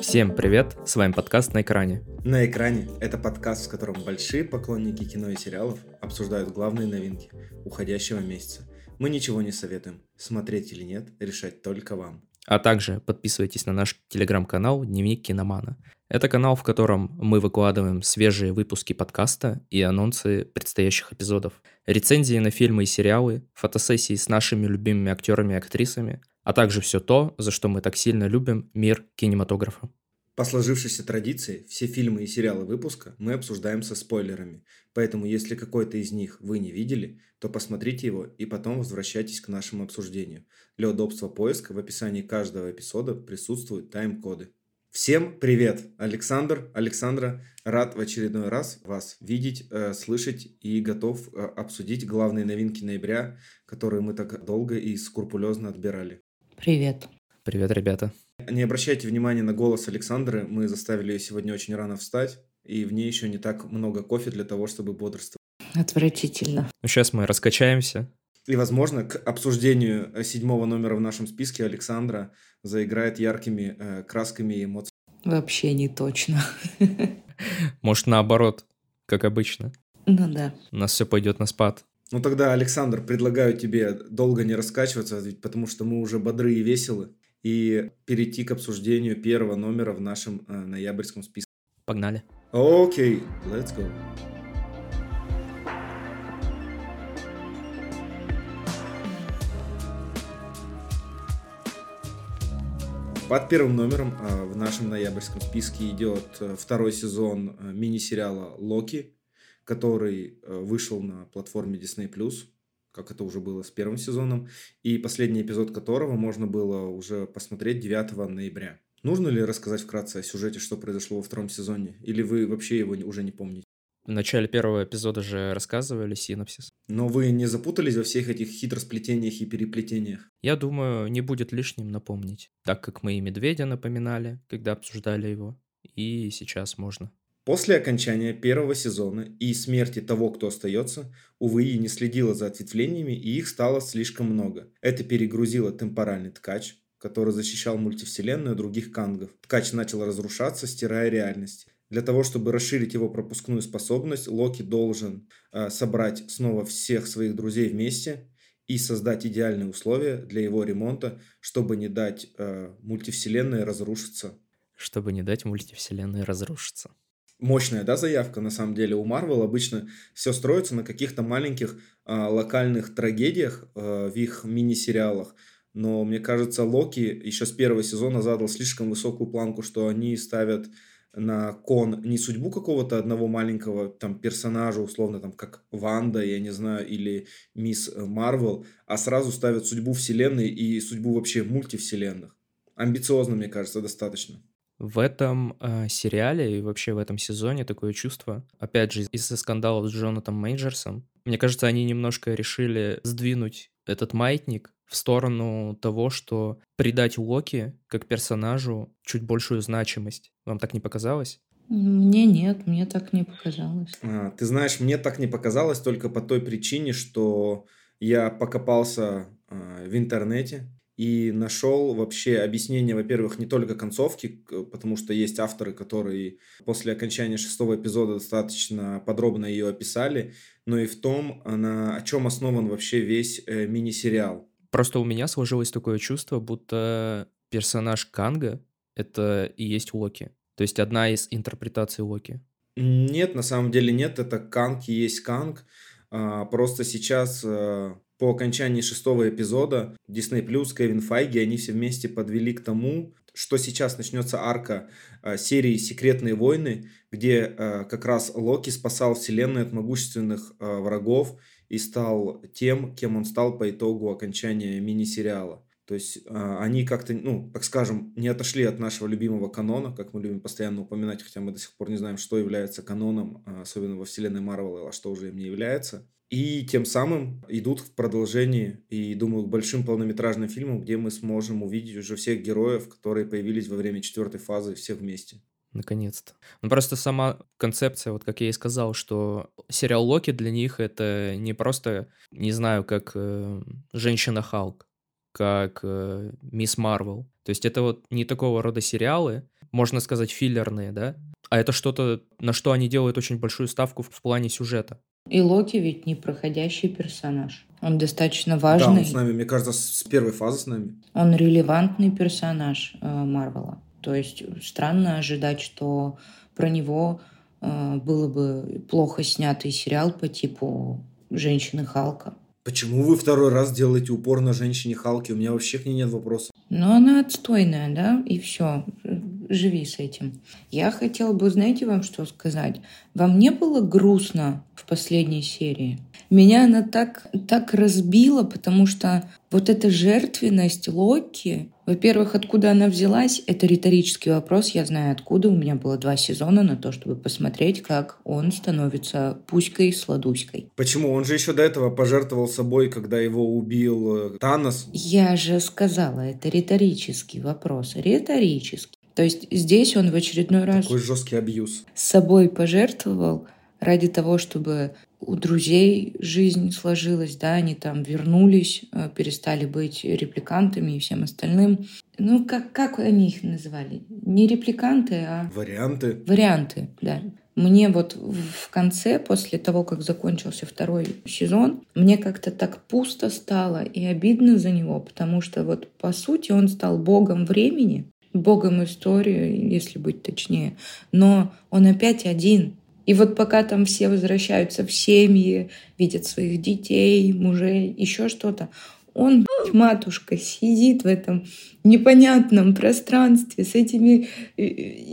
Всем привет, с вами подкаст «На экране». «На экране» — это подкаст, в котором большие поклонники кино и сериалов обсуждают главные новинки уходящего месяца. Мы ничего не советуем, смотреть или нет, решать только вам. А также подписывайтесь на наш телеграм-канал «Дневник киномана». Это канал, в котором мы выкладываем свежие выпуски подкаста и анонсы предстоящих эпизодов, рецензии на фильмы и сериалы, фотосессии с нашими любимыми актерами и актрисами, а также все то, за что мы так сильно любим мир кинематографа. По сложившейся традиции, все фильмы и сериалы выпуска мы обсуждаем со спойлерами, поэтому если какой-то из них вы не видели, то посмотрите его и потом возвращайтесь к нашему обсуждению. Для удобства поиска в описании каждого эпизода присутствуют тайм-коды. Всем привет! Александр, Александра, рад в очередной раз вас видеть, э, слышать и готов э, обсудить главные новинки ноября, которые мы так долго и скрупулезно отбирали. Привет. Привет, ребята. Не обращайте внимания на голос Александры, мы заставили ее сегодня очень рано встать, и в ней еще не так много кофе для того, чтобы бодрствовать. Отвратительно. Ну, сейчас мы раскачаемся. И, возможно, к обсуждению э, седьмого номера в нашем списке Александра заиграет яркими э, красками и эмоциями. Вообще не точно. Может, наоборот, как обычно. Ну да. У нас все пойдет на спад. Ну тогда, Александр, предлагаю тебе долго не раскачиваться, потому что мы уже бодры и веселы, и перейти к обсуждению первого номера в нашем э, ноябрьском списке. Погнали. Окей, okay, let's go. Под первым номером э, в нашем ноябрьском списке идет э, второй сезон э, мини-сериала «Локи», который вышел на платформе Disney+, как это уже было с первым сезоном, и последний эпизод которого можно было уже посмотреть 9 ноября. Нужно ли рассказать вкратце о сюжете, что произошло во втором сезоне, или вы вообще его уже не помните? В начале первого эпизода же рассказывали синопсис. Но вы не запутались во всех этих хитросплетениях и переплетениях? Я думаю, не будет лишним напомнить, так как мы и Медведя напоминали, когда обсуждали его, и сейчас можно. После окончания первого сезона и смерти того, кто остается, увы, не следила за ответвлениями, и их стало слишком много. Это перегрузило темпоральный ткач, который защищал мультивселенную других кангов. Ткач начал разрушаться, стирая реальность. Для того, чтобы расширить его пропускную способность, Локи должен э, собрать снова всех своих друзей вместе и создать идеальные условия для его ремонта, чтобы не дать э, мультивселенной разрушиться. Чтобы не дать мультивселенной разрушиться. Мощная, да, заявка на самом деле у Марвел. Обычно все строится на каких-то маленьких э, локальных трагедиях э, в их мини-сериалах. Но мне кажется, Локи еще с первого сезона задал слишком высокую планку, что они ставят на кон не судьбу какого-то одного маленького там персонажа, условно там как Ванда, я не знаю, или Мисс Марвел, а сразу ставят судьбу вселенной и судьбу вообще мультивселенных. Амбициозно, мне кажется, достаточно. В этом э, сериале и вообще в этом сезоне такое чувство, опять же, из-за скандалов с Джонатом Мейджерсом, мне кажется, они немножко решили сдвинуть этот маятник в сторону того, что придать Локи как персонажу чуть большую значимость. Вам так не показалось? Мне нет, мне так не показалось. А, ты знаешь, мне так не показалось только по той причине, что я покопался а, в интернете и нашел вообще объяснение, во-первых, не только концовки, потому что есть авторы, которые после окончания шестого эпизода достаточно подробно ее описали, но и в том, на, о чем основан вообще весь э, мини-сериал. Просто у меня сложилось такое чувство, будто персонаж Канга — это и есть Локи. То есть одна из интерпретаций Локи. Нет, на самом деле нет. Это Канг и есть Канг. А, просто сейчас а, по окончании шестого эпизода Disney Кевин Файги, они все вместе подвели к тому, что сейчас начнется арка а, серии «Секретные войны», где как раз Локи спасал вселенную от могущественных врагов и стал тем, кем он стал по итогу окончания мини-сериала. То есть э, они как-то, ну, так скажем, не отошли от нашего любимого канона, как мы любим постоянно упоминать, хотя мы до сих пор не знаем, что является каноном, э, особенно во вселенной Марвел, а что уже им не является. И тем самым идут в продолжении, и, думаю, к большим полнометражным фильмам, где мы сможем увидеть уже всех героев, которые появились во время четвертой фазы, все вместе. Наконец-то. Ну, просто сама концепция, вот как я и сказал, что сериал Локи для них это не просто, не знаю, как э, Женщина Халк, как э, Мисс Марвел. То есть это вот не такого рода сериалы, можно сказать, филлерные, да? А это что-то, на что они делают очень большую ставку в плане сюжета. И Локи ведь не проходящий персонаж. Он достаточно Да, важный. он с нами, мне кажется, с первой фазы с нами. Он релевантный персонаж э, Марвела. То есть странно ожидать, что про него э, было бы плохо снятый сериал по типу «Женщины Халка». Почему вы второй раз делаете упор на женщине Халки? У меня вообще к ней нет вопросов. Но она отстойная, да, и все. Живи с этим. Я хотела бы, знаете, вам что сказать? Вам не было грустно последней серии? Меня она так, так разбила, потому что вот эта жертвенность Локи, во-первых, откуда она взялась, это риторический вопрос, я знаю откуда. У меня было два сезона на то, чтобы посмотреть, как он становится пуськой-сладуськой. Почему? Он же еще до этого пожертвовал собой, когда его убил э, Танос. Я же сказала, это риторический вопрос. Риторический. То есть здесь он в очередной раз Такой жесткий абьюз. с собой пожертвовал ради того, чтобы у друзей жизнь сложилась, да, они там вернулись, э, перестали быть репликантами и всем остальным. Ну, как, как они их называли? Не репликанты, а Варианты. варианты, да. Мне вот в конце, после того, как закончился второй сезон, мне как-то так пусто стало и обидно за него, потому что вот по сути он стал богом времени, богом истории, если быть точнее, но он опять один. И вот пока там все возвращаются в семьи, видят своих детей, мужей, еще что-то, он, матушка, сидит в этом непонятном пространстве с этими э,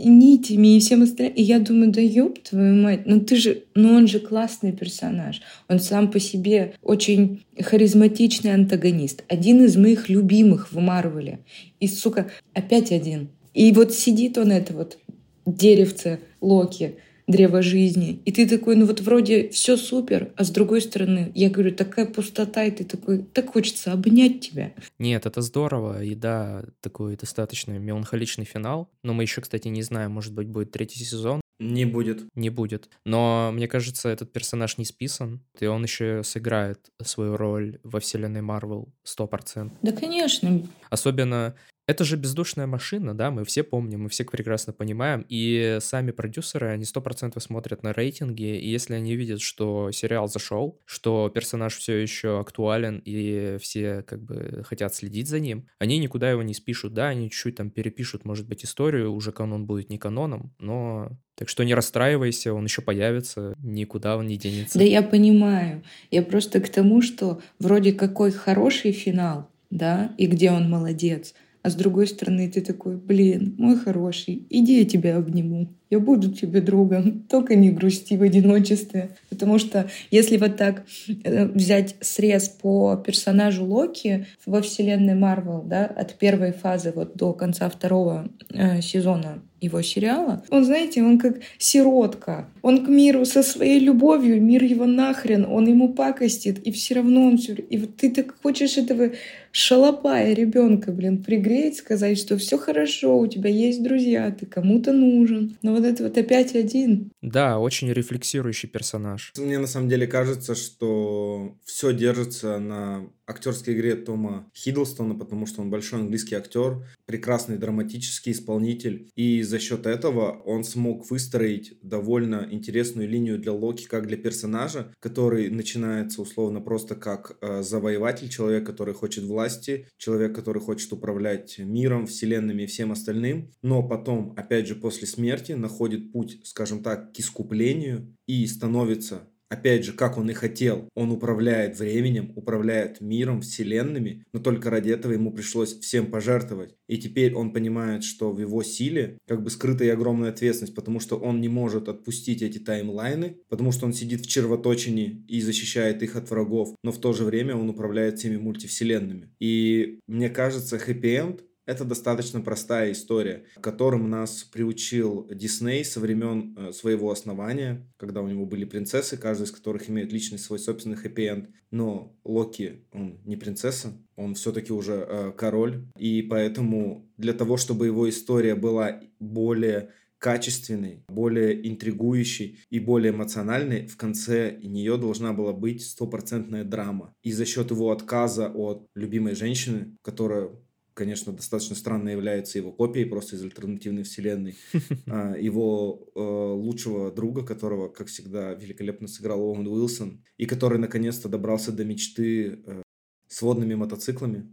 нитями и всем остальным. И я думаю, да ёб твою мать, ну ты же, ну он же классный персонаж. Он сам по себе очень харизматичный антагонист. Один из моих любимых в Марвеле. И, сука, опять один. И вот сидит он, это вот деревце Локи, древо жизни. И ты такой, ну вот вроде все супер, а с другой стороны, я говорю, такая пустота, и ты такой, так хочется обнять тебя. Нет, это здорово, и да, такой достаточно меланхоличный финал. Но мы еще, кстати, не знаем, может быть, будет третий сезон. Не будет. Не будет. Но мне кажется, этот персонаж не списан, и он еще сыграет свою роль во вселенной Марвел 100%. Да, конечно. Особенно это же бездушная машина, да, мы все помним, мы все прекрасно понимаем, и сами продюсеры, они сто процентов смотрят на рейтинги, и если они видят, что сериал зашел, что персонаж все еще актуален, и все как бы хотят следить за ним, они никуда его не спишут, да, они чуть-чуть там перепишут, может быть, историю, уже канон будет не каноном, но... Так что не расстраивайся, он еще появится, никуда он не денется. Да я понимаю. Я просто к тому, что вроде какой хороший финал, да, и где он молодец, а с другой стороны ты такой, блин, мой хороший, иди я тебя обниму. Я буду тебе другом, только не грусти в одиночестве. Потому что если вот так э, взять срез по персонажу Локи во вселенной Марвел, да, от первой фазы вот до конца второго э, сезона его сериала, он, знаете, он как сиротка. Он к миру со своей любовью, мир его нахрен, он ему пакостит, и все равно он все... И вот ты так хочешь этого шалопая ребенка, блин, пригреть, сказать, что все хорошо, у тебя есть друзья, ты кому-то нужен. Но вот это вот опять один. Да, очень рефлексирующий персонаж. Мне на самом деле кажется, что все держится на актерской игре Тома Хиддлстона, потому что он большой английский актер, прекрасный драматический исполнитель, и за счет этого он смог выстроить довольно интересную линию для Локи как для персонажа, который начинается условно просто как э, завоеватель, человек, который хочет власти, человек, который хочет управлять миром, вселенными и всем остальным, но потом, опять же, после смерти находит путь, скажем так, к искуплению и становится Опять же, как он и хотел, он управляет временем, управляет миром, вселенными, но только ради этого ему пришлось всем пожертвовать. И теперь он понимает, что в его силе как бы скрыта и огромная ответственность, потому что он не может отпустить эти таймлайны, потому что он сидит в червоточине и защищает их от врагов, но в то же время он управляет всеми мультивселенными. И мне кажется, хэппи-энд это достаточно простая история, которым нас приучил Дисней со времен э, своего основания, когда у него были принцессы, каждая из которых имеет личный свой собственный хэппи-энд. Но Локи, он не принцесса, он все-таки уже э, король, и поэтому для того, чтобы его история была более качественной, более интригующей и более эмоциональной, в конце нее должна была быть стопроцентная драма. И за счет его отказа от любимой женщины, которая конечно, достаточно странно является его копией просто из альтернативной вселенной. А, его э, лучшего друга, которого, как всегда, великолепно сыграл Оуэн Уилсон, и который наконец-то добрался до мечты э, с водными мотоциклами.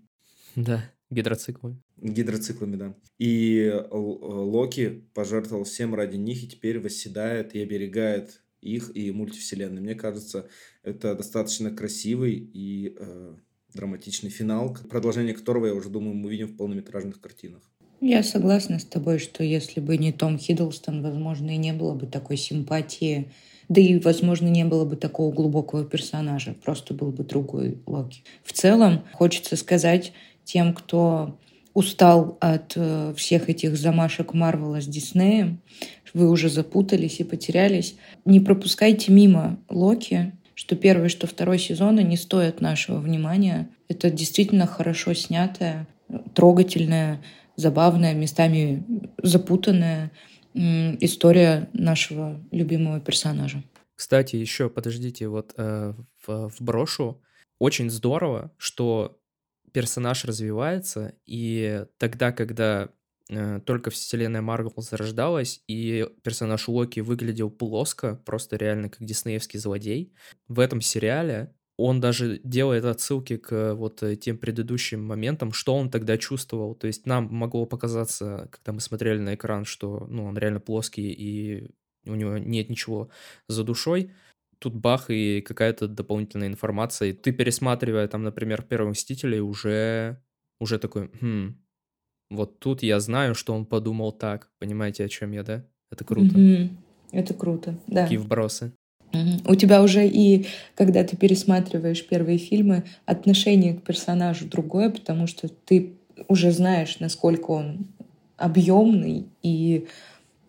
Да, гидроциклами. Гидроциклами, да. И э, Локи пожертвовал всем ради них и теперь восседает и оберегает их и мультивселенной. Мне кажется, это достаточно красивый и э, драматичный финал, продолжение которого, я уже думаю, мы увидим в полнометражных картинах. Я согласна с тобой, что если бы не Том Хиддлстон, возможно, и не было бы такой симпатии, да и, возможно, не было бы такого глубокого персонажа, просто был бы другой Локи. В целом, хочется сказать тем, кто устал от э, всех этих замашек Марвела с Диснеем, вы уже запутались и потерялись, не пропускайте мимо Локи, что первый, что второй сезоны не стоят нашего внимания. Это действительно хорошо снятая, трогательная, забавная, местами запутанная история нашего любимого персонажа. Кстати, еще подождите, вот э, в, в брошу очень здорово, что персонаж развивается, и тогда, когда только вселенная Марвел зарождалась, и персонаж Локи выглядел плоско, просто реально как диснеевский злодей, в этом сериале он даже делает отсылки к вот э, тем предыдущим моментам, что он тогда чувствовал. То есть нам могло показаться, когда мы смотрели на экран, что ну, он реально плоский и у него нет ничего за душой. Тут бах и какая-то дополнительная информация. И ты, пересматривая там, например, «Первых мстителей», уже, уже такой, хм, вот тут я знаю, что он подумал так. Понимаете, о чем я, да? Это круто. Mm-hmm. Это круто, да. Такие вбросы. У тебя уже и, когда ты пересматриваешь первые фильмы, отношение к персонажу другое, потому что ты уже знаешь, насколько он объемный и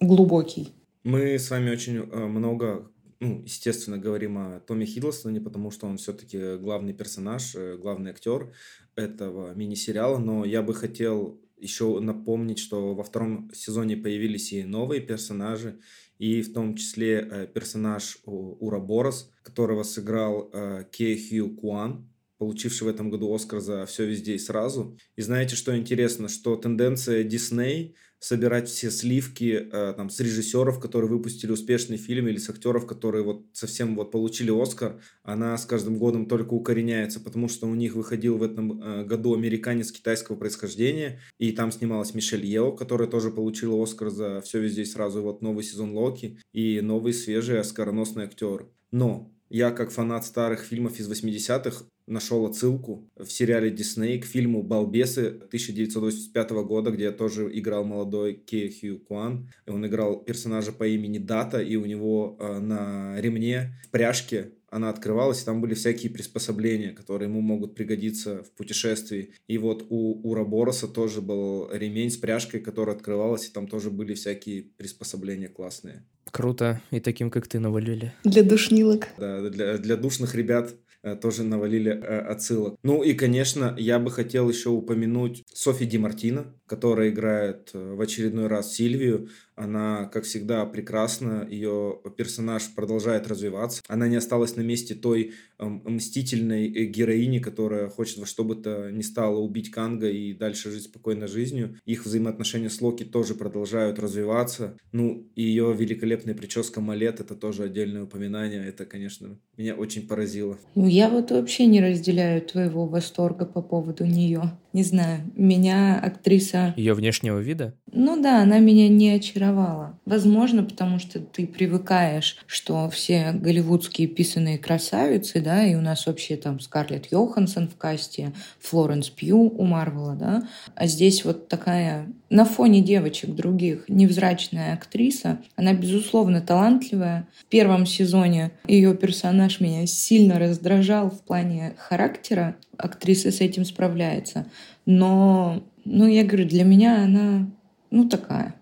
глубокий. Мы с вами очень э, много, ну, естественно, говорим о Томе Хиддлстоне, потому что он все-таки главный персонаж, э, главный актер этого мини-сериала, но я бы хотел еще напомнить, что во втором сезоне появились и новые персонажи, и в том числе э, персонаж Ураборос, которого сыграл э, Ке Хью Куан, получивший в этом году Оскар за «Все везде и сразу». И знаете, что интересно? Что тенденция Дисней собирать все сливки э, там, с режиссеров, которые выпустили успешный фильм, или с актеров, которые вот совсем вот получили Оскар, она с каждым годом только укореняется, потому что у них выходил в этом э, году американец китайского происхождения, и там снималась Мишель Ео, которая тоже получила Оскар за «Все везде и сразу», вот новый сезон Локи, и новый свежий оскароносный актер. Но я, как фанат старых фильмов из 80-х, нашел отсылку в сериале Дисней к фильму «Балбесы» 1985 года, где тоже играл молодой Ке Хью Куан. Он играл персонажа по имени Дата, и у него э, на ремне в пряжке она открывалась, и там были всякие приспособления, которые ему могут пригодиться в путешествии. И вот у Урабороса тоже был ремень с пряжкой, которая открывалась, и там тоже были всякие приспособления классные. Круто. И таким, как ты, навалили. Для душнилок. Да, для, для душных ребят тоже навалили э, отсылок. Ну и, конечно, я бы хотел еще упомянуть Софи Ди Мартина, которая играет э, в очередной раз Сильвию. Она, как всегда, прекрасна, ее персонаж продолжает развиваться. Она не осталась на месте той эм, мстительной э, героини, которая хочет во что бы то ни стало убить Канга и дальше жить спокойной жизнью. Их взаимоотношения с Локи тоже продолжают развиваться. Ну, и ее великолепная прическа Малет — это тоже отдельное упоминание. Это, конечно, меня очень поразило. Ну, я вот вообще не разделяю твоего восторга по поводу нее. Не знаю, меня актриса... Ее внешнего вида? Ну да, она меня не очаровала. Возможно, потому что ты привыкаешь, что все голливудские писанные красавицы, да, и у нас вообще там Скарлетт Йоханссон в касте, Флоренс Пью у Марвела, да, а здесь вот такая на фоне девочек других невзрачная актриса. Она, безусловно, талантливая. В первом сезоне ее персонаж меня сильно раздражал в плане характера. Актриса с этим справляется. Но, ну, я говорю, для меня она, ну, такая.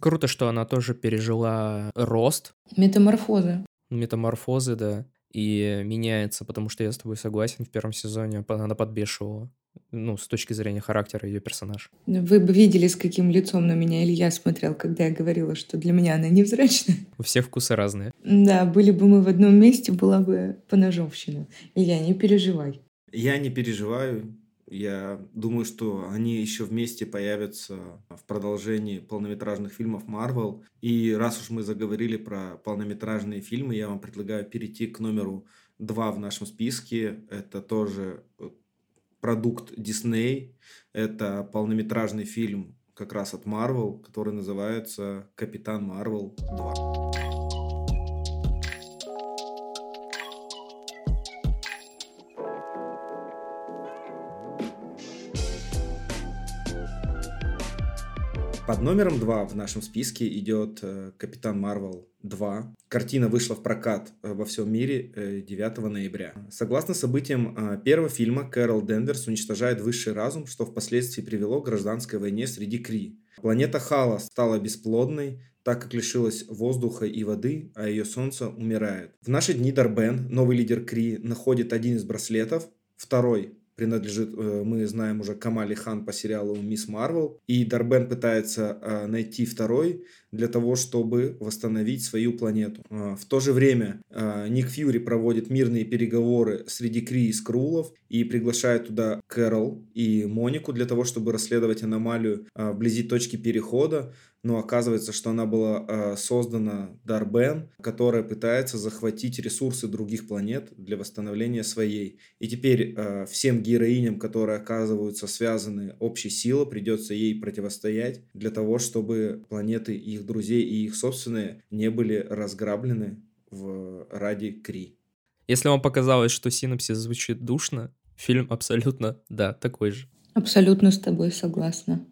Круто, что она тоже пережила рост. Метаморфозы. Метаморфозы, да. И меняется, потому что я с тобой согласен, в первом сезоне она подбешивала ну, с точки зрения характера ее персонаж. Вы бы видели, с каким лицом на меня Илья смотрел, когда я говорила, что для меня она невзрачная. У всех вкусы разные. Да, были бы мы в одном месте, была бы поножовщина. Илья, не переживай. Я не переживаю. Я думаю, что они еще вместе появятся в продолжении полнометражных фильмов Marvel. И раз уж мы заговорили про полнометражные фильмы, я вам предлагаю перейти к номеру два в нашем списке. Это тоже э, продукт Disney. Это полнометражный фильм как раз от Marvel, который называется «Капитан Марвел 2». Под номером 2 в нашем списке идет э, Капитан Марвел 2. Картина вышла в прокат э, во всем мире 9 э, ноября. Согласно событиям первого фильма, Кэрол Денверс уничтожает высший разум, что впоследствии привело к гражданской войне среди Кри. Планета Хала стала бесплодной, так как лишилась воздуха и воды, а ее солнце умирает. В наши дни Дарбен, новый лидер Кри, находит один из браслетов, второй принадлежит, э, мы знаем уже Камали Хан по сериалу «Мисс Марвел». И Дарбен пытается э, найти второй для того, чтобы восстановить свою планету. Э, в то же время Ник Фьюри проводит мирные переговоры среди Кри и Скрулов и приглашает туда Кэрол и Монику для того, чтобы расследовать аномалию вблизи точки перехода но оказывается, что она была э, создана Дарбен, которая пытается захватить ресурсы других планет для восстановления своей. И теперь э, всем героиням, которые оказываются связаны общей силой, придется ей противостоять для того, чтобы планеты их друзей и их собственные не были разграблены в, ради Кри. Если вам показалось, что синапсис звучит душно, фильм абсолютно, да, такой же. Абсолютно с тобой согласна.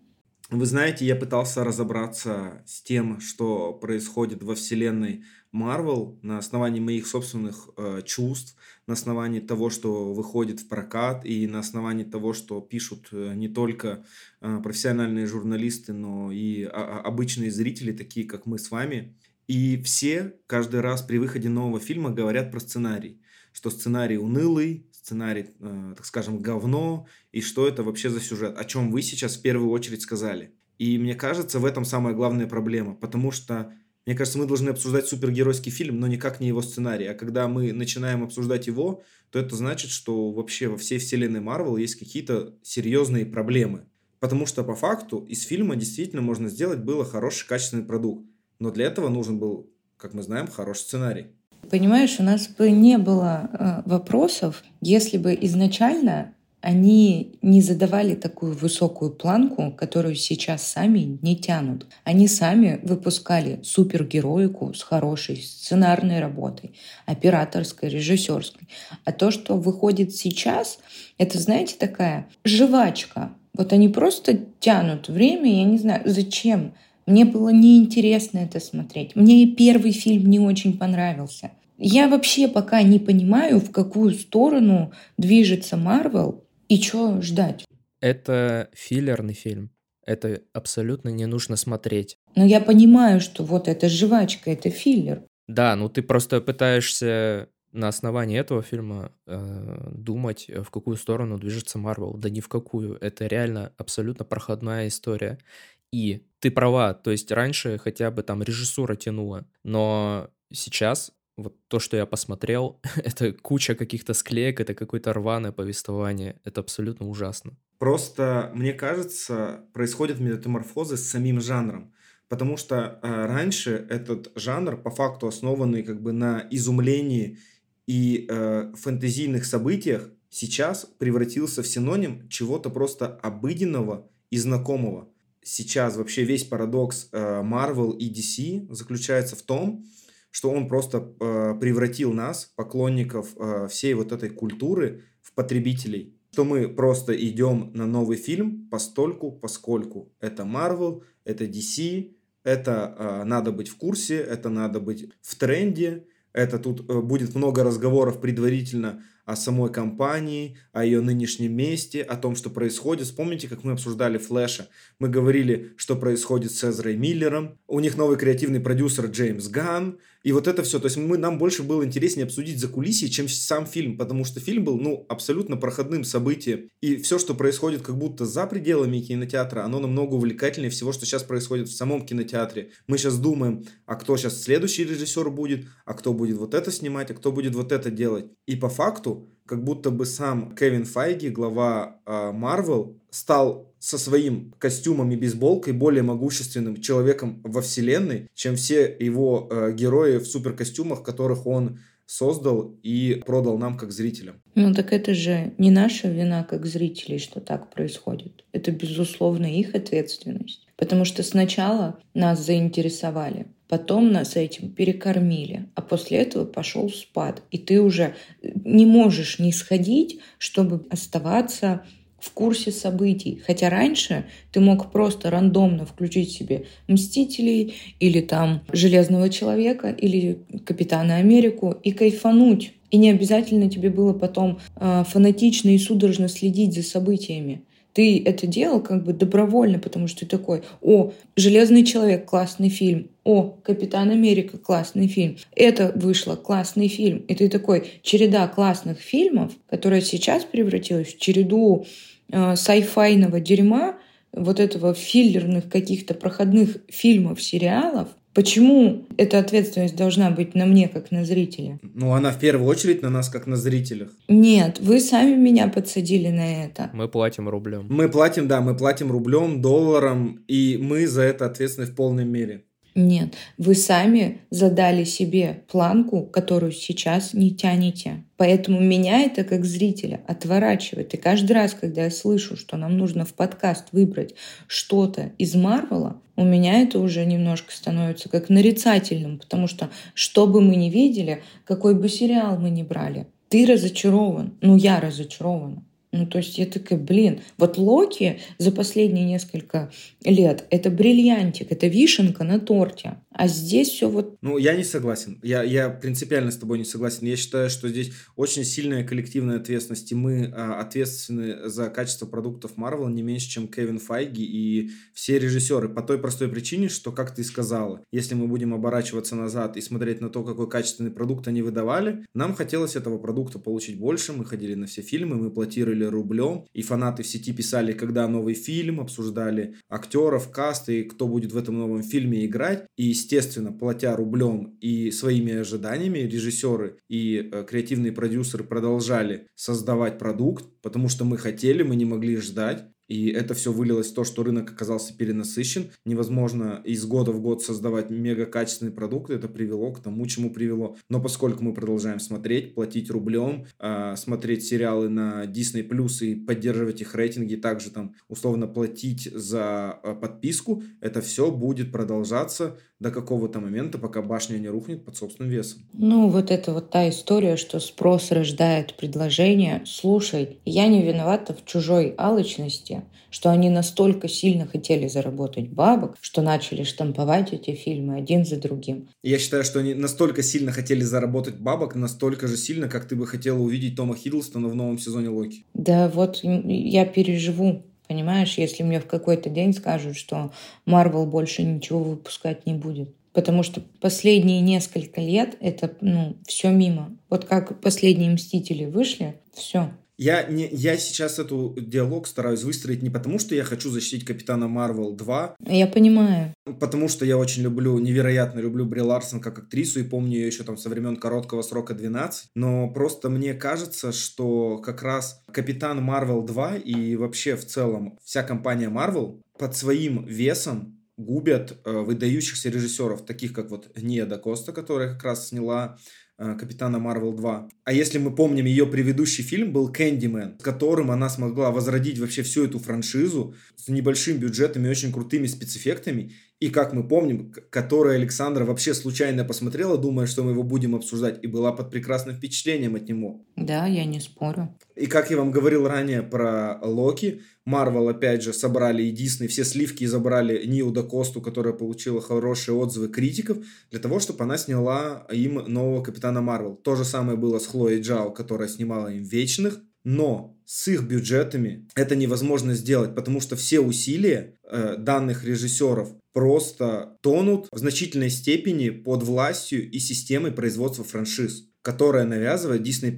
Вы знаете, я пытался разобраться с тем, что происходит во вселенной Marvel на основании моих собственных э, чувств, на основании того, что выходит в прокат, и на основании того, что пишут э, не только э, профессиональные журналисты, но и а, обычные зрители, такие как мы с вами. И все каждый раз при выходе нового фильма говорят про сценарий, что сценарий унылый, сценарий, э, так скажем, говно, и что это вообще за сюжет, о чем вы сейчас в первую очередь сказали. И мне кажется, в этом самая главная проблема, потому что, мне кажется, мы должны обсуждать супергеройский фильм, но никак не его сценарий. А когда мы начинаем обсуждать его, то это значит, что вообще во всей вселенной Марвел есть какие-то серьезные проблемы. Потому что по факту из фильма действительно можно сделать было хороший качественный продукт. Но для этого нужен был, как мы знаем, хороший сценарий. Понимаешь, у нас бы не было э, вопросов, если бы изначально они не задавали такую высокую планку, которую сейчас сами не тянут. Они сами выпускали супергероику с хорошей сценарной работой, операторской, режиссерской. А то, что выходит сейчас, это, знаете, такая жвачка. Вот они просто тянут время, я не знаю, зачем. Мне было неинтересно это смотреть. Мне и первый фильм не очень понравился. Я вообще пока не понимаю, в какую сторону движется Марвел и что ждать. Это филлерный фильм. Это абсолютно не нужно смотреть. Но я понимаю, что вот это жвачка, это филлер. Да, ну ты просто пытаешься на основании этого фильма э, думать, в какую сторону движется Марвел. Да ни в какую. Это реально абсолютно проходная история. И ты права, то есть раньше хотя бы там режиссура тянула, но сейчас вот то, что я посмотрел, это куча каких-то склеек, это какое-то рваное повествование. Это абсолютно ужасно. Просто, мне кажется, происходят метаморфозы с самим жанром. Потому что э, раньше этот жанр, по факту основанный как бы на изумлении и э, фэнтезийных событиях, сейчас превратился в синоним чего-то просто обыденного и знакомого. Сейчас вообще весь парадокс э, Marvel и DC заключается в том, что он просто э, превратил нас, поклонников э, всей вот этой культуры, в потребителей. Что мы просто идем на новый фильм постольку, поскольку это Marvel, это DC, это надо быть в курсе, это надо быть в тренде, это тут будет много разговоров предварительно о самой компании, о ее нынешнем месте, о том, что происходит. Вспомните, как мы обсуждали Флэша. Мы говорили, что происходит с Эзрой Миллером. У них новый креативный продюсер Джеймс Ганн. И вот это все. То есть мы, нам больше было интереснее обсудить за кулисье, чем сам фильм, потому что фильм был, ну, абсолютно проходным событием. И все, что происходит как будто за пределами кинотеатра, оно намного увлекательнее всего, что сейчас происходит в самом кинотеатре. Мы сейчас думаем, а кто сейчас следующий режиссер будет, а кто будет вот это снимать, а кто будет вот это делать. И по факту как будто бы сам Кевин Файги, глава Марвел, э, стал со своим костюмом и бейсболкой более могущественным человеком во вселенной, чем все его э, герои в суперкостюмах, которых он создал и продал нам как зрителям. Ну так это же не наша вина как зрителей, что так происходит. Это, безусловно, их ответственность. Потому что сначала нас заинтересовали, потом нас этим перекормили, а после этого пошел спад. И ты уже не можешь не сходить, чтобы оставаться в курсе событий. Хотя раньше ты мог просто рандомно включить себе «Мстителей» или там «Железного человека» или «Капитана Америку» и кайфануть. И не обязательно тебе было потом э, фанатично и судорожно следить за событиями. Ты это делал как бы добровольно, потому что ты такой, о, «Железный человек» — классный фильм, о, «Капитан Америка» — классный фильм, это вышло, классный фильм. И ты такой, череда классных фильмов, которая сейчас превратилась в череду э, сайфайного дерьма, вот этого филлерных каких-то проходных фильмов, сериалов, Почему эта ответственность должна быть на мне, как на зрителе? Ну, она в первую очередь на нас, как на зрителях. Нет, вы сами меня подсадили на это. Мы платим рублем. Мы платим, да, мы платим рублем, долларом, и мы за это ответственны в полной мере. Нет, вы сами задали себе планку, которую сейчас не тянете. Поэтому меня это как зрителя отворачивает. И каждый раз, когда я слышу, что нам нужно в подкаст выбрать что-то из Марвела, у меня это уже немножко становится как нарицательным, потому что что бы мы ни видели, какой бы сериал мы ни брали, ты разочарован. Ну, я разочарована. Ну, то есть я такая, блин, вот Локи за последние несколько лет — это бриллиантик, это вишенка на торте. А здесь все вот... Ну, я не согласен. Я, я принципиально с тобой не согласен. Я считаю, что здесь очень сильная коллективная ответственность, и мы а, ответственны за качество продуктов Marvel не меньше, чем Кевин Файги и все режиссеры. По той простой причине, что, как ты сказала, если мы будем оборачиваться назад и смотреть на то, какой качественный продукт они выдавали, нам хотелось этого продукта получить больше. Мы ходили на все фильмы, мы платировали рублем, и фанаты в сети писали, когда новый фильм, обсуждали актеров, каст и кто будет в этом новом фильме играть. И платя рублем и своими ожиданиями, режиссеры и э, креативные продюсеры продолжали создавать продукт, потому что мы хотели, мы не могли ждать. И это все вылилось в то, что рынок оказался перенасыщен. Невозможно из года в год создавать мега качественный продукт. Это привело к тому, чему привело. Но поскольку мы продолжаем смотреть, платить рублем, э, смотреть сериалы на Disney Plus и поддерживать их рейтинги, также там условно платить за э, подписку, это все будет продолжаться до какого-то момента, пока башня не рухнет под собственным весом. Ну, вот это вот та история, что спрос рождает предложение. Слушай, я не виновата в чужой алчности, что они настолько сильно хотели заработать бабок, что начали штамповать эти фильмы один за другим. Я считаю, что они настолько сильно хотели заработать бабок, настолько же сильно, как ты бы хотела увидеть Тома Хиддлстона в новом сезоне Локи. Да, вот я переживу Понимаешь, если мне в какой-то день скажут, что Марвел больше ничего выпускать не будет. Потому что последние несколько лет это ну, все мимо. Вот как последние Мстители вышли, все. Я, не, я сейчас эту диалог стараюсь выстроить не потому, что я хочу защитить Капитана Марвел 2. Я понимаю. Потому что я очень люблю, невероятно люблю Бри Ларсон как актрису и помню ее еще там со времен короткого срока 12. Но просто мне кажется, что как раз Капитан Марвел 2 и вообще в целом вся компания Марвел под своим весом губят э, выдающихся режиссеров, таких как вот Ния Коста, которая как раз сняла Капитана Марвел 2. А если мы помним, ее предыдущий фильм был «Кэндимен», с которым она смогла возродить вообще всю эту франшизу с небольшим бюджетом и очень крутыми спецэффектами. И, как мы помним, которая Александра вообще случайно посмотрела, думая, что мы его будем обсуждать, и была под прекрасным впечатлением от него. Да, я не спорю. И как я вам говорил ранее про Локи, Марвел, опять же, собрали и Дисней, все сливки забрали Нил да Косту, которая получила хорошие отзывы критиков, для того, чтобы она сняла им нового Капитана Марвел. То же самое было с Хлоей Джао, которая снимала им Вечных, но с их бюджетами это невозможно сделать, потому что все усилия э, данных режиссеров просто тонут в значительной степени под властью и системой производства франшиз, которая навязывает Disney+.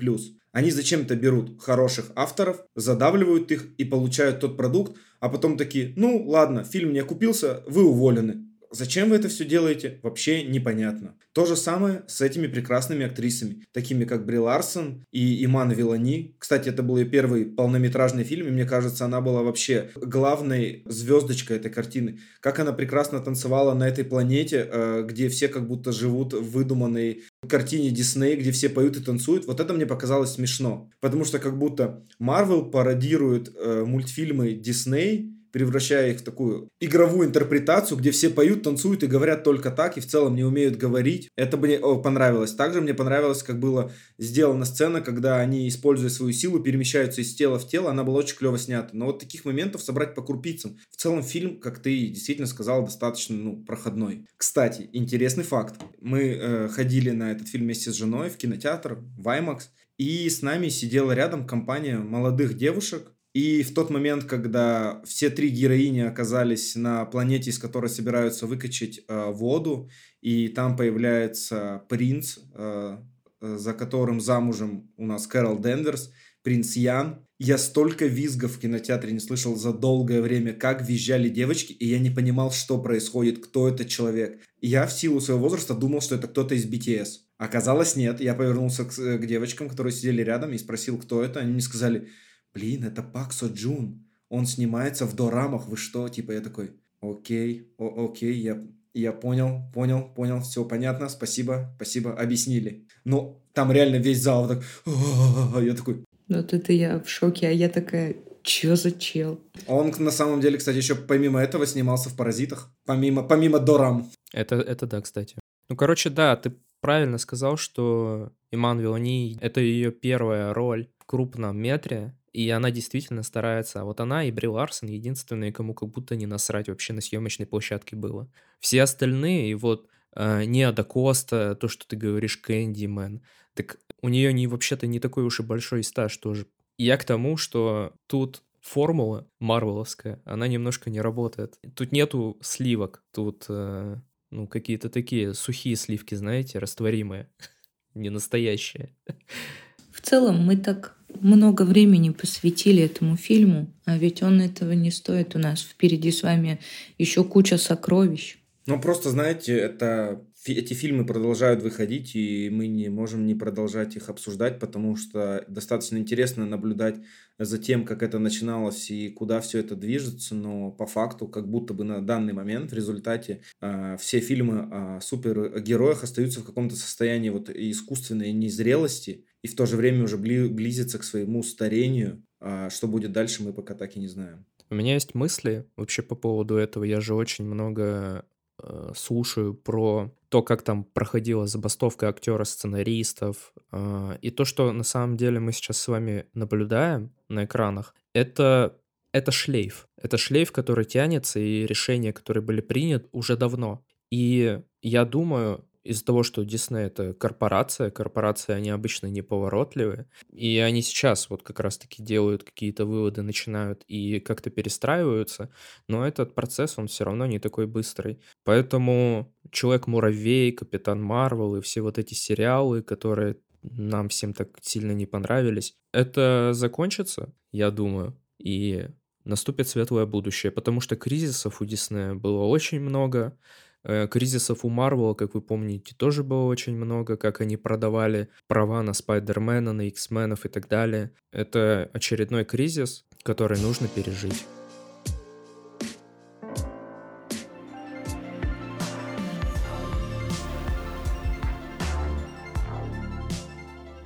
Они зачем-то берут хороших авторов, задавливают их и получают тот продукт, а потом такие, ну ладно, фильм не окупился, вы уволены. Зачем вы это все делаете, вообще непонятно. То же самое с этими прекрасными актрисами, такими как Бри Ларсон и Иман Вилани. Кстати, это был ее первый полнометражный фильм, и мне кажется, она была вообще главной звездочкой этой картины. Как она прекрасно танцевала на этой планете, э, где все как будто живут в выдуманной картине Дисней, где все поют и танцуют. Вот это мне показалось смешно. Потому что как будто Марвел пародирует э, мультфильмы Дисней, превращая их в такую игровую интерпретацию, где все поют, танцуют и говорят только так, и в целом не умеют говорить. Это мне понравилось. Также мне понравилось, как было сделана сцена, когда они, используя свою силу, перемещаются из тела в тело. Она была очень клево снята. Но вот таких моментов собрать по крупицам. В целом фильм, как ты действительно сказал, достаточно ну, проходной. Кстати, интересный факт. Мы э, ходили на этот фильм вместе с женой в кинотеатр, в IMAX, и с нами сидела рядом компания молодых девушек, и в тот момент, когда все три героини оказались на планете, из которой собираются выкачать э, воду, и там появляется принц, э, э, за которым замужем у нас Кэрол Денверс, принц Ян. Я столько визгов в кинотеатре не слышал за долгое время, как визжали девочки, и я не понимал, что происходит, кто этот человек. Я в силу своего возраста думал, что это кто-то из BTS. Оказалось, нет. Я повернулся к, к девочкам, которые сидели рядом, и спросил, кто это. Они мне сказали, блин, это Пак Со Джун, он снимается в дорамах, вы что? Типа я такой, окей, о окей, я, я понял, понял, понял, все понятно, спасибо, спасибо, объяснили. Но там реально весь зал так, я такой... Вот это я в шоке, а я такая, Чё за чел? Он на самом деле, кстати, еще помимо этого снимался в «Паразитах». Помимо, помимо Дорам. Это, это да, кстати. Ну, короче, да, ты правильно сказал, что Иман Вилани — это ее первая роль в крупном метре, и она действительно старается. А вот она и Бри Ларсон единственные, кому как будто не насрать вообще на съемочной площадке было. Все остальные, и вот э, Неада Коста, то, что ты говоришь, Кэнди Мэн, так у нее не вообще-то не такой уж и большой стаж тоже. Я к тому, что тут формула марвеловская, она немножко не работает. Тут нету сливок, тут э, ну какие-то такие сухие сливки, знаете, растворимые, не настоящие. В целом мы так много времени посвятили этому фильму, а ведь он этого не стоит. У нас впереди с вами еще куча сокровищ. Ну, просто, знаете, это эти фильмы продолжают выходить, и мы не можем не продолжать их обсуждать, потому что достаточно интересно наблюдать за тем, как это начиналось и куда все это движется, но по факту, как будто бы на данный момент в результате э, все фильмы о супергероях остаются в каком-то состоянии вот искусственной незрелости, и в то же время уже бли, близится к своему старению. А что будет дальше, мы пока так и не знаем. У меня есть мысли вообще по поводу этого. Я же очень много э, слушаю про то, как там проходила забастовка актера-сценаристов. Э, и то, что на самом деле мы сейчас с вами наблюдаем на экранах, это, это шлейф. Это шлейф, который тянется, и решения, которые были приняты уже давно. И я думаю, из-за того, что Disney это корпорация, корпорации они обычно неповоротливые, и они сейчас вот как раз-таки делают какие-то выводы, начинают и как-то перестраиваются, но этот процесс, он все равно не такой быстрый. Поэтому Человек-муравей, Капитан Марвел и все вот эти сериалы, которые нам всем так сильно не понравились, это закончится, я думаю, и наступит светлое будущее, потому что кризисов у Диснея было очень много, Э, кризисов у Марвела, как вы помните, тоже было очень много, как они продавали права на Спайдермена, на X-менов и так далее. Это очередной кризис, который нужно пережить.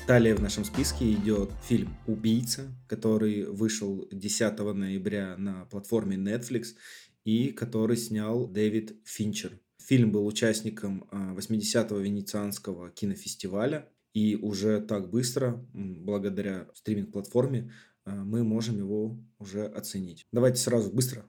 Далее в нашем списке идет фильм «Убийца», который вышел 10 ноября на платформе Netflix и который снял Дэвид Финчер. Фильм был участником 80-го а, Венецианского кинофестиваля, и уже так быстро, благодаря стриминг-платформе, а, мы можем его уже оценить. Давайте сразу быстро,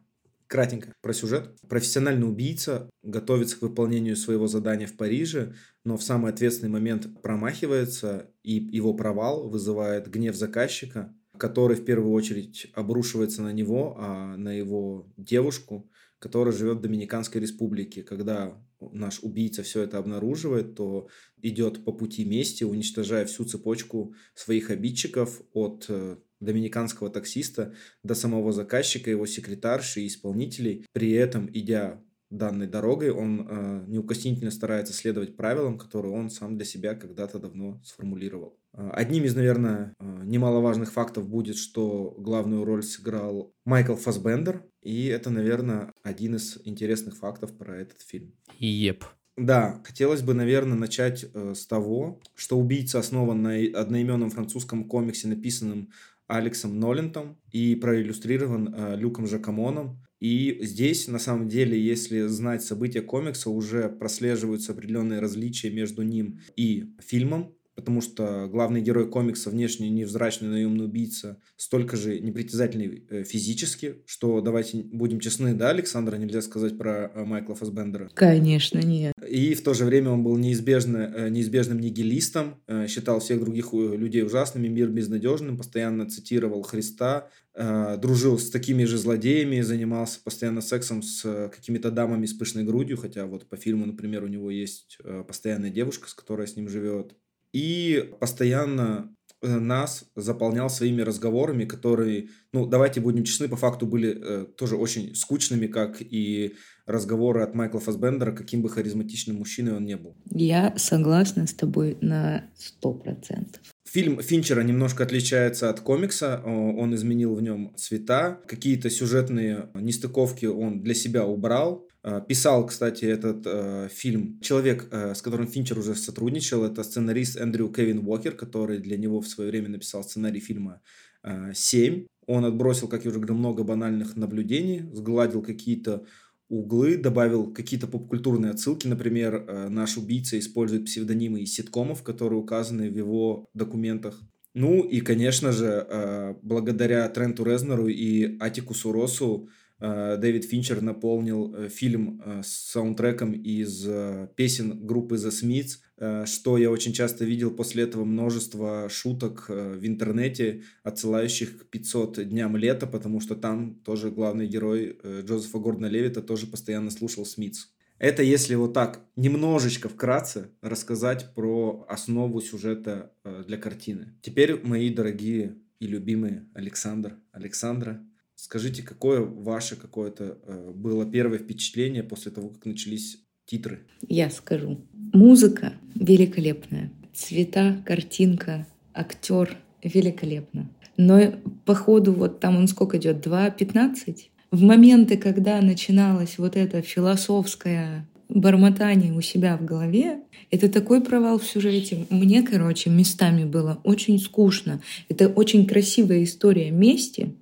кратенько про сюжет. Профессиональный убийца готовится к выполнению своего задания в Париже, но в самый ответственный момент промахивается, и его провал вызывает гнев заказчика, который в первую очередь обрушивается на него, а на его девушку, который живет в Доминиканской республике. Когда наш убийца все это обнаруживает, то идет по пути мести, уничтожая всю цепочку своих обидчиков от э, доминиканского таксиста до самого заказчика, его секретарши и исполнителей, при этом идя данной дорогой, он э, неукоснительно старается следовать правилам, которые он сам для себя когда-то давно сформулировал. Э, одним из, наверное, э, немаловажных фактов будет, что главную роль сыграл Майкл Фасбендер, и это, наверное, один из интересных фактов про этот фильм. Еп. Да, хотелось бы, наверное, начать э, с того, что «Убийца» основан на одноименном французском комиксе, написанном Алексом Нолентом и проиллюстрирован э, Люком Жакамоном. И здесь, на самом деле, если знать события комикса, уже прослеживаются определенные различия между ним и фильмом, потому что главный герой комикса внешне невзрачный наемный убийца, столько же непритязательный э, физически, что давайте будем честны, да, Александра, нельзя сказать про э, Майкла Фасбендера? Конечно, нет. И в то же время он был неизбежно, э, неизбежным нигилистом, считал всех других людей ужасными, мир безнадежным, постоянно цитировал Христа, дружил с такими же злодеями, занимался постоянно сексом с какими-то дамами с пышной грудью, хотя вот по фильму, например, у него есть постоянная девушка, с которой с ним живет и постоянно э, нас заполнял своими разговорами, которые, ну, давайте будем честны, по факту были э, тоже очень скучными, как и разговоры от Майкла Фасбендера, каким бы харизматичным мужчиной он не был. Я согласна с тобой на сто процентов. Фильм Финчера немножко отличается от комикса. Он изменил в нем цвета. Какие-то сюжетные нестыковки он для себя убрал. Э, писал, кстати, этот э, фильм человек, э, с которым Финчер уже сотрудничал. Это сценарист Эндрю Кевин Уокер, который для него в свое время написал сценарий фильма э, «Семь». Он отбросил, как я уже говорил, много банальных наблюдений, сгладил какие-то углы, добавил какие-то попкультурные отсылки. Например, э, наш убийца использует псевдонимы из ситкомов, которые указаны в его документах. Ну и, конечно же, э, благодаря Тренту Резнеру и Атикусу Росу Э, Дэвид Финчер наполнил э, фильм э, с саундтреком из песен группы The Smiths, что я очень часто видел после этого множество шуток в интернете, отсылающих к 500 дням лета, потому что там тоже главный герой Джозефа Гордона Левита тоже постоянно слушал Смитс. Это если вот так немножечко вкратце рассказать про основу сюжета для картины. Теперь, мои дорогие и любимые Александр, Александра, Скажите, какое ваше какое-то э, было первое впечатление после того, как начались титры? Я скажу. Музыка великолепная. Цвета, картинка, актер великолепно. Но по ходу вот там он сколько идет? 2.15? В моменты, когда начиналось вот это философское бормотание у себя в голове, это такой провал в сюжете. Мне, короче, местами было очень скучно. Это очень красивая история мести,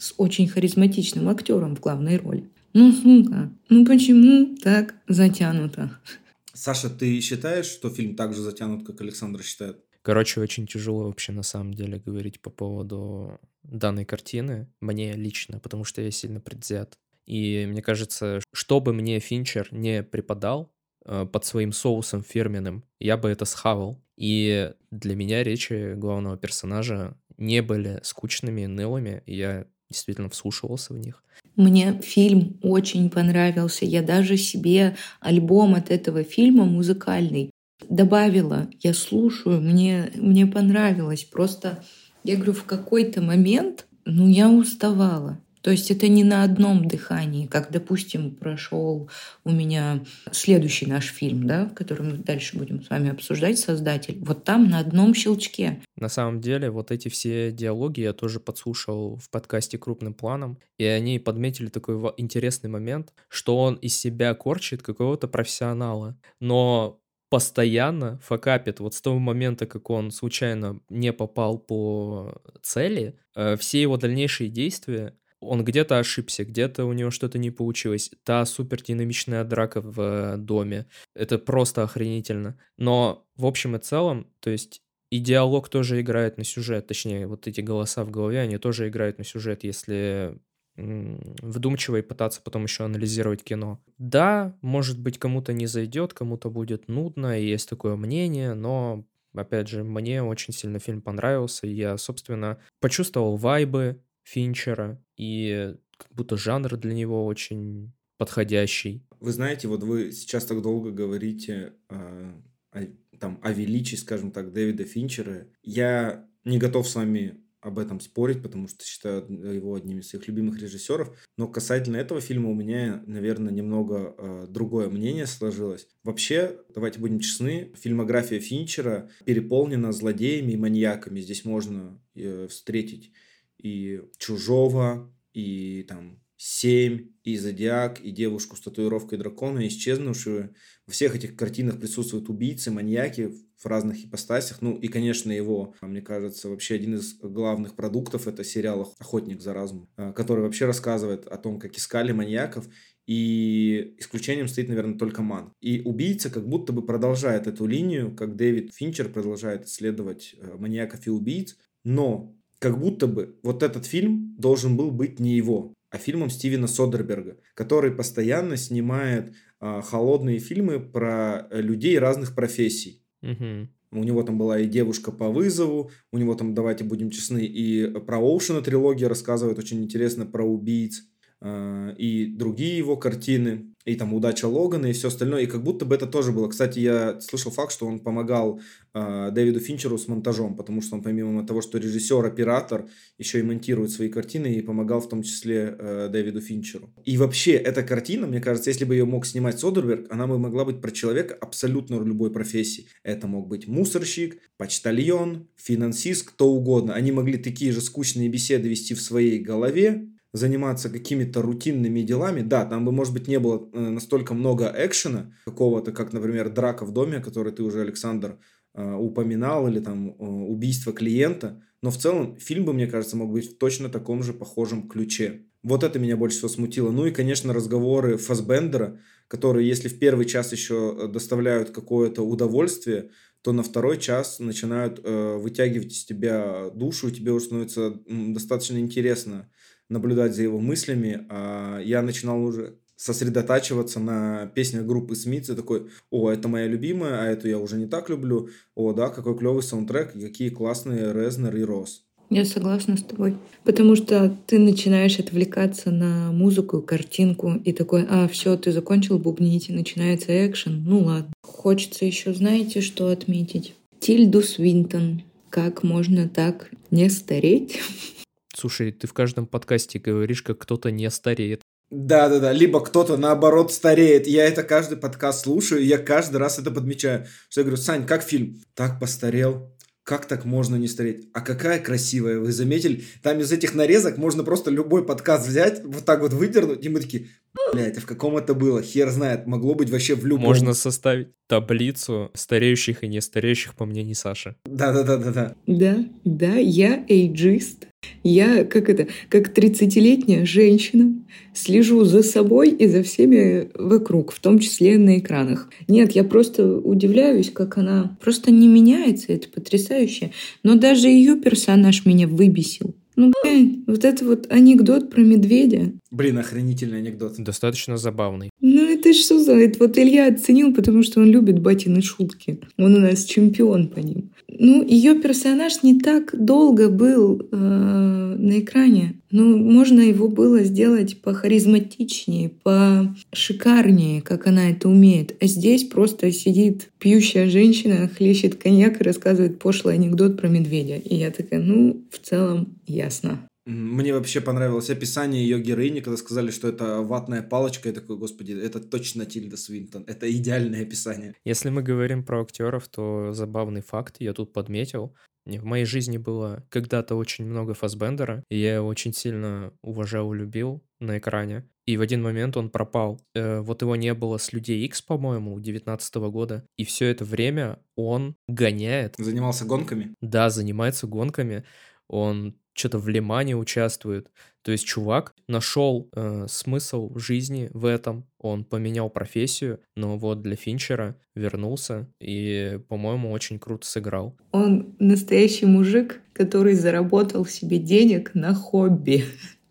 с очень харизматичным актером в главной роли. Ну, сука, ну почему так затянуто? Саша, ты считаешь, что фильм так же затянут, как Александр считает? Короче, очень тяжело вообще на самом деле говорить по поводу данной картины, мне лично, потому что я сильно предвзят. И мне кажется, что бы мне Финчер не преподал э, под своим соусом фирменным, я бы это схавал. И для меня речи главного персонажа не были скучными, нылыми. Я действительно вслушивался в них. Мне фильм очень понравился. Я даже себе альбом от этого фильма музыкальный добавила. Я слушаю, мне, мне понравилось. Просто, я говорю, в какой-то момент, ну, я уставала. То есть это не на одном дыхании, как, допустим, прошел у меня следующий наш фильм, да, который мы дальше будем с вами обсуждать, «Создатель». Вот там на одном щелчке. На самом деле, вот эти все диалоги я тоже подслушал в подкасте «Крупным планом», и они подметили такой интересный момент, что он из себя корчит какого-то профессионала, но постоянно факапит. Вот с того момента, как он случайно не попал по цели, э, все его дальнейшие действия он где-то ошибся, где-то у него что-то не получилось. Та супердинамичная драка в э, доме. Это просто охренительно. Но в общем и целом, то есть и диалог тоже играет на сюжет, точнее, вот эти голоса в голове, они тоже играют на сюжет, если вдумчиво и пытаться потом еще анализировать кино. Да, может быть, кому-то не зайдет, кому-то будет нудно, и есть такое мнение, но, опять же, мне очень сильно фильм понравился, и я, собственно, почувствовал вайбы, Финчера, и как будто жанр для него очень подходящий. Вы знаете, вот вы сейчас так долго говорите э, о, там, о величии, скажем так, Дэвида Финчера. Я не готов с вами об этом спорить, потому что считаю его одним из своих любимых режиссеров. Но касательно этого фильма у меня, наверное, немного э, другое мнение сложилось. Вообще, давайте будем честны, фильмография Финчера переполнена злодеями и маньяками. Здесь можно э, встретить и Чужого, и там Семь, и Зодиак, и девушку с татуировкой дракона, исчезнувшую. Во всех этих картинах присутствуют убийцы, маньяки в разных ипостасях. Ну и, конечно, его, мне кажется, вообще один из главных продуктов это сериал «Охотник за разум», э, который вообще рассказывает о том, как искали маньяков. И исключением стоит, наверное, только Ман. И убийца как будто бы продолжает эту линию, как Дэвид Финчер продолжает исследовать э, маньяков и убийц. Но как будто бы вот этот фильм должен был быть не его а фильмом Стивена Содерберга, который постоянно снимает а, холодные фильмы про э, людей разных профессий. Угу. У него там была и девушка по вызову, у него там, давайте будем честны, и про Оушена трилогия рассказывает очень интересно про убийц, э, и другие его картины и там удача Логана и все остальное. И как будто бы это тоже было. Кстати, я слышал факт, что он помогал э, Дэвиду Финчеру с монтажом, потому что он помимо того, что режиссер, оператор, еще и монтирует свои картины и помогал в том числе э, Дэвиду Финчеру. И вообще эта картина, мне кажется, если бы ее мог снимать Содерберг, она бы могла быть про человека абсолютно любой профессии. Это мог быть мусорщик, почтальон, финансист, кто угодно. Они могли такие же скучные беседы вести в своей голове, заниматься какими-то рутинными делами, да, там бы, может быть, не было э, настолько много экшена какого-то, как, например, драка в доме, который ты уже, Александр, э, упоминал, или там э, убийство клиента, но в целом фильм бы, мне кажется, мог быть в точно таком же похожем ключе. Вот это меня больше всего смутило. Ну и, конечно, разговоры Фасбендера, которые, если в первый час еще доставляют какое-то удовольствие, то на второй час начинают э, вытягивать из тебя душу, и тебе уже становится достаточно интересно наблюдать за его мыслями, а я начинал уже сосредотачиваться на песнях группы Смитс и такой, о, это моя любимая, а эту я уже не так люблю, о, да, какой клевый саундтрек, какие классные Резнер и Рос. Я согласна с тобой. Потому что ты начинаешь отвлекаться на музыку, картинку и такой, а, все, ты закончил бубнить, и начинается экшен. Ну ладно. Хочется еще, знаете, что отметить? Тильду Свинтон. Как можно так не стареть? Слушай, ты в каждом подкасте говоришь, как кто-то не стареет. Да-да-да, либо кто-то наоборот стареет. Я это каждый подкаст слушаю, и я каждый раз это подмечаю. Что я говорю, Сань, как фильм? Так постарел. Как так можно не стареть? А какая красивая, вы заметили? Там из этих нарезок можно просто любой подкаст взять, вот так вот выдернуть, и мы такие, блядь, а в каком это было? Хер знает, могло быть вообще в любом. Можно составить таблицу стареющих и не стареющих, по мнению Саши. Да-да-да-да-да. Да, да, я эйджист. Я, как это, как 30-летняя женщина, слежу за собой и за всеми вокруг, в том числе на экранах. Нет, я просто удивляюсь, как она просто не меняется, это потрясающе. Но даже ее персонаж меня выбесил. Ну, блин, вот это вот анекдот про медведя. Блин, охренительный анекдот. Достаточно забавный. Ну, это что за... Это вот Илья оценил, потому что он любит батины шутки. Он у нас чемпион по ним. Ну, ее персонаж не так долго был э, на экране. Ну, можно его было сделать похаризматичнее, пошикарнее, как она это умеет. А здесь просто сидит пьющая женщина, хлещет коньяк и рассказывает пошлый анекдот про медведя. И я такая, ну, в целом ясно. Мне вообще понравилось описание ее героини, когда сказали, что это ватная палочка. Я такой, господи, это точно Тильда Свинтон. Это идеальное описание. Если мы говорим про актеров, то забавный факт я тут подметил. В моей жизни было когда-то очень много Фасбендера, и я его очень сильно уважал и любил на экране. И в один момент он пропал. Э, вот его не было с Людей X, по-моему, 19 года. И все это время он гоняет. Занимался гонками? Да, занимается гонками. Он что-то в Лимане участвует. То есть чувак нашел э, смысл жизни в этом, он поменял профессию, но вот для Финчера вернулся и, по-моему, очень круто сыграл. Он настоящий мужик, который заработал себе денег на хобби.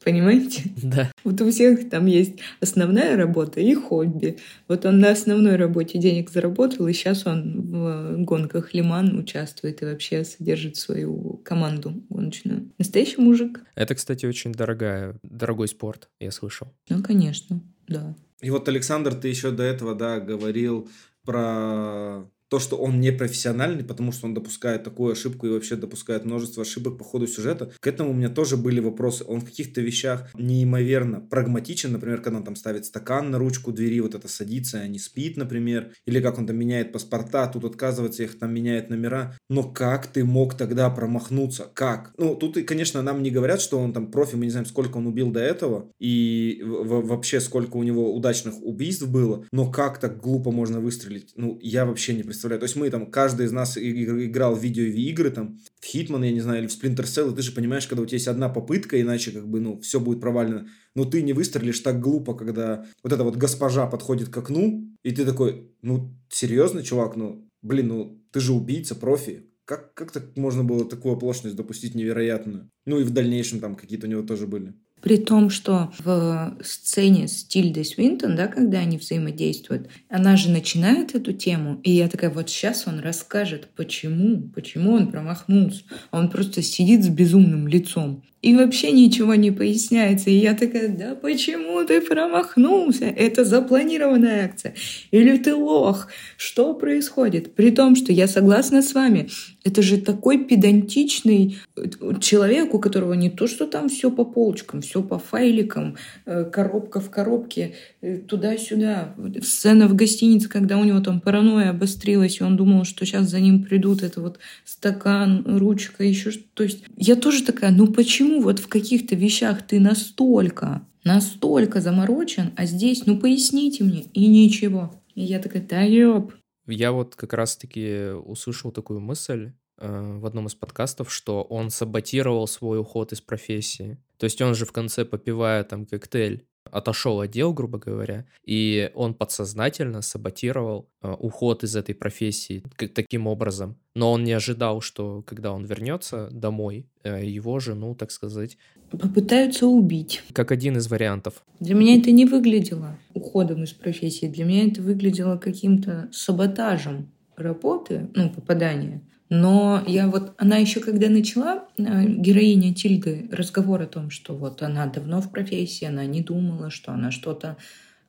Понимаете? Да. Вот у всех там есть основная работа и хобби. Вот он на основной работе денег заработал, и сейчас он в гонках Лиман участвует и вообще содержит свою команду гоночную. Настоящий мужик. Это, кстати, очень дорогая, дорогой спорт, я слышал. Ну, конечно, да. И вот, Александр, ты еще до этого, да, говорил про то, что он не профессиональный, потому что он допускает такую ошибку и вообще допускает множество ошибок по ходу сюжета, к этому у меня тоже были вопросы. Он в каких-то вещах неимоверно прагматичен, например, когда он там ставит стакан на ручку двери, вот это садится, а не спит, например, или как он там меняет паспорта, тут отказывается, их там меняет номера. Но как ты мог тогда промахнуться? Как? Ну, тут, конечно, нам не говорят, что он там профи, мы не знаем, сколько он убил до этого, и вообще сколько у него удачных убийств было, но как так глупо можно выстрелить? Ну, я вообще не представляю. То есть мы там, каждый из нас играл в видеоигры, там, в Hitman, я не знаю, или в Splinter Cell, и ты же понимаешь, когда у тебя есть одна попытка, иначе как бы, ну, все будет провалено. Но ты не выстрелишь так глупо, когда вот эта вот госпожа подходит к окну, и ты такой, ну, серьезно, чувак, ну, блин, ну, ты же убийца, профи, как, как так можно было такую оплошность допустить невероятную? Ну и в дальнейшем там какие-то у него тоже были. При том, что в сцене с Тильдой Свинтон, да, когда они взаимодействуют, она же начинает эту тему, и я такая, вот сейчас он расскажет, почему, почему он промахнулся. Он просто сидит с безумным лицом. И вообще ничего не поясняется. И я такая, да почему ты промахнулся? Это запланированная акция. Или ты лох? Что происходит? При том, что я согласна с вами. Это же такой педантичный э, человек, у которого не то, что там все по полочкам, все по файликам, э, коробка в коробке, э, туда-сюда. Сцена в гостинице, когда у него там паранойя обострилась, и он думал, что сейчас за ним придут, это вот стакан, ручка, еще что-то. То есть я тоже такая, ну почему вот в каких-то вещах ты настолько, настолько заморочен, а здесь, ну поясните мне, и ничего. И я такая, да ёб. Я вот как раз-таки услышал такую мысль э, в одном из подкастов, что он саботировал свой уход из профессии. То есть он же в конце, попивая там коктейль, отошел от дел, грубо говоря, и он подсознательно саботировал э, уход из этой профессии таким образом. Но он не ожидал, что когда он вернется домой, э, его жену, так сказать... Попытаются убить. Как один из вариантов. Для меня это не выглядело уходом из профессии. Для меня это выглядело каким-то саботажем работы, ну, попадания но я вот, она еще когда начала, э, героиня Тильды, разговор о том, что вот она давно в профессии, она не думала, что она что-то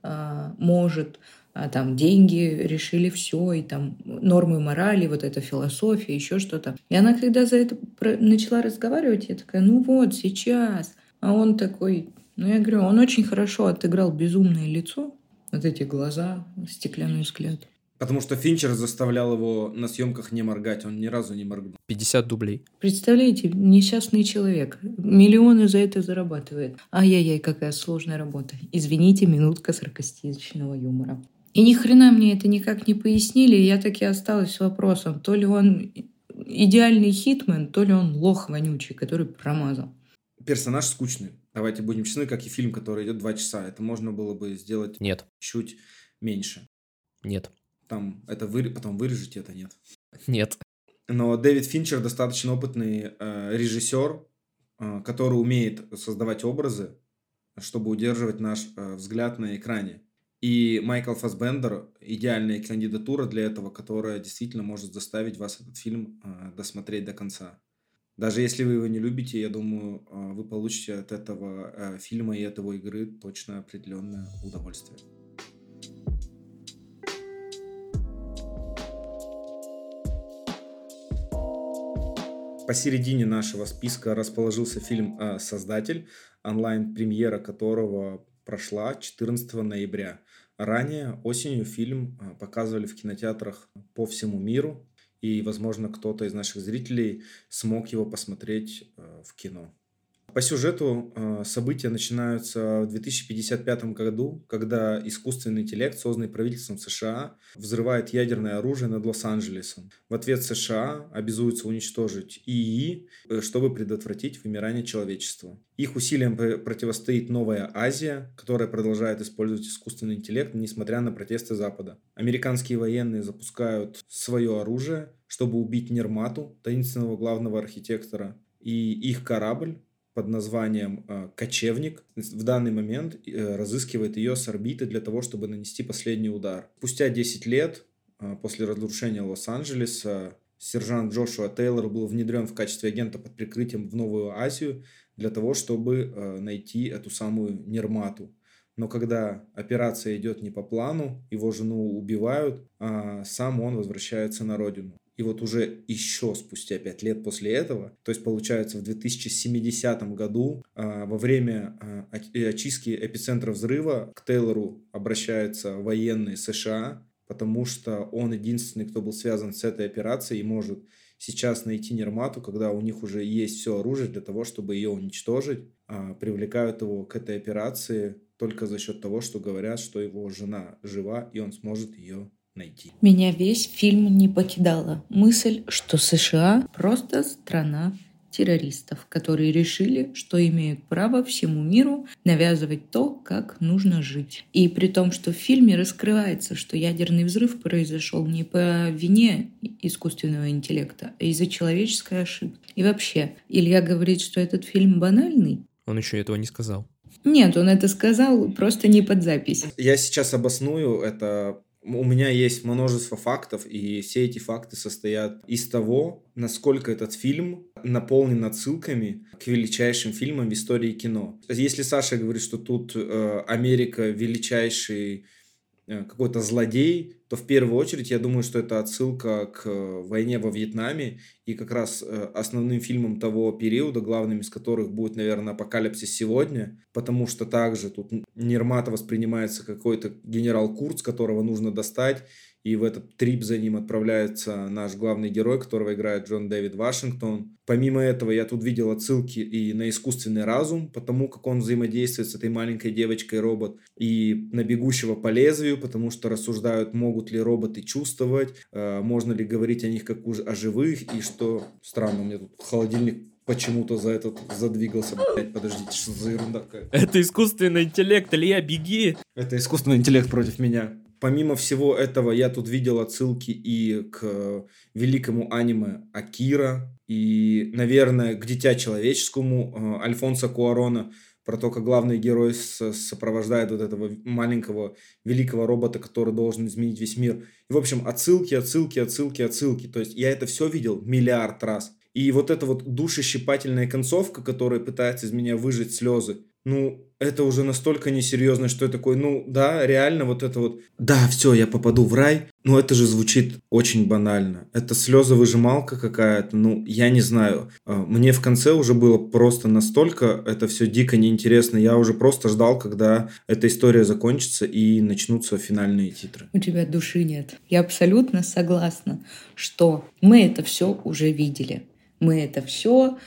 э, может, а там деньги решили все, и там нормы морали, вот эта философия, еще что-то. И она, когда за это начала разговаривать, я такая, ну вот, сейчас. А он такой, ну я говорю, он очень хорошо отыграл безумное лицо, вот эти глаза, стеклянный взгляд. Потому что Финчер заставлял его на съемках не моргать, он ни разу не моргнул. 50 дублей. Представляете, несчастный человек. Миллионы за это зарабатывает. Ай-яй-яй, какая сложная работа. Извините, минутка саркастичного юмора. И ни хрена мне это никак не пояснили, и я таки осталась с вопросом, то ли он идеальный хитмен, то ли он лох вонючий, который промазал. Персонаж скучный. Давайте будем честны, как и фильм, который идет два часа. Это можно было бы сделать Нет. чуть меньше. Нет там это вы, потом вырежете, это нет. Нет. Но Дэвид Финчер достаточно опытный э, режиссер, э, который умеет создавать образы, чтобы удерживать наш э, взгляд на экране. И Майкл Фасбендер – идеальная кандидатура для этого, которая действительно может заставить вас этот фильм э, досмотреть до конца. Даже если вы его не любите, я думаю, э, вы получите от этого э, фильма и этого игры точно определенное удовольствие. Посередине нашего списка расположился фильм э, «Создатель», онлайн-премьера которого прошла 14 ноября. Ранее осенью фильм э, показывали в кинотеатрах по всему миру, и, возможно, кто-то из наших зрителей смог его посмотреть э, в кино. По сюжету э, события начинаются в 2055 году, когда искусственный интеллект, созданный правительством США, взрывает ядерное оружие над Лос-Анджелесом. В ответ США обязуются уничтожить ИИ, э, чтобы предотвратить вымирание человечества. Их усилиям противостоит Новая Азия, которая продолжает использовать искусственный интеллект, несмотря на протесты Запада. Американские военные запускают свое оружие, чтобы убить Нермату, таинственного главного архитектора, и их корабль под названием э, «Кочевник» в данный момент э, разыскивает ее с орбиты для того, чтобы нанести последний удар. Спустя 10 лет э, после разрушения Лос-Анджелеса сержант Джошуа Тейлор был внедрен в качестве агента под прикрытием в Новую Азию для того, чтобы найти эту самую Нермату. но когда операция идет не по плану, его жену убивают, а сам он возвращается на родину. И вот уже еще спустя пять лет после этого, то есть получается в 2070 году, а, во время а, очистки эпицентра взрыва к Тейлору обращаются военные США, потому что он единственный, кто был связан с этой операцией и может сейчас найти Нермату, когда у них уже есть все оружие для того, чтобы ее уничтожить, а, привлекают его к этой операции только за счет того, что говорят, что его жена жива и он сможет ее найти. Меня весь фильм не покидала мысль, что США просто страна террористов, которые решили, что имеют право всему миру навязывать то, как нужно жить. И при том, что в фильме раскрывается, что ядерный взрыв произошел не по вине искусственного интеллекта, а из-за человеческой ошибки. И вообще, Илья говорит, что этот фильм банальный. Он еще этого не сказал. Нет, он это сказал просто не под запись. Я сейчас обосную это у меня есть множество фактов, и все эти факты состоят из того, насколько этот фильм наполнен отсылками к величайшим фильмам в истории кино. Если Саша говорит, что тут э, Америка величайший Э, какой-то злодей, то в первую очередь я думаю, что это отсылка к э, войне во Вьетнаме и как раз э, основным фильмом того периода, главным из которых будет, наверное, «Апокалипсис сегодня», потому что также тут Нермата воспринимается какой-то генерал Курц, которого нужно достать, и в этот трип за ним отправляется наш главный герой, которого играет Джон Дэвид Вашингтон. Помимо этого, я тут видел отсылки и на искусственный разум, потому как он взаимодействует с этой маленькой девочкой-робот, и на бегущего по лезвию, потому что рассуждают, могут ли роботы чувствовать, э, можно ли говорить о них как о живых, и что... Странно, у меня тут холодильник почему-то за этот задвигался. Блять, подождите, что за ерунда какая? Это искусственный интеллект, Илья, беги! Это искусственный интеллект против меня. Помимо всего этого, я тут видел отсылки и к великому аниме Акира, и, наверное, к Дитя Человеческому э, Альфонса Куарона, про то, как главный герой сопровождает вот этого маленького великого робота, который должен изменить весь мир. И, в общем, отсылки, отсылки, отсылки, отсылки. То есть я это все видел миллиард раз. И вот эта вот душещипательная концовка, которая пытается из меня выжать слезы, ну, это уже настолько несерьезно, что я такой, ну да, реально вот это вот, да, все, я попаду в рай, но это же звучит очень банально. Это слезовыжималка какая-то, ну, я не знаю. А, мне в конце уже было просто настолько это все дико неинтересно. Я уже просто ждал, когда эта история закончится и начнутся финальные титры. У тебя души нет. Я абсолютно согласна, что мы это все уже видели. Мы это все,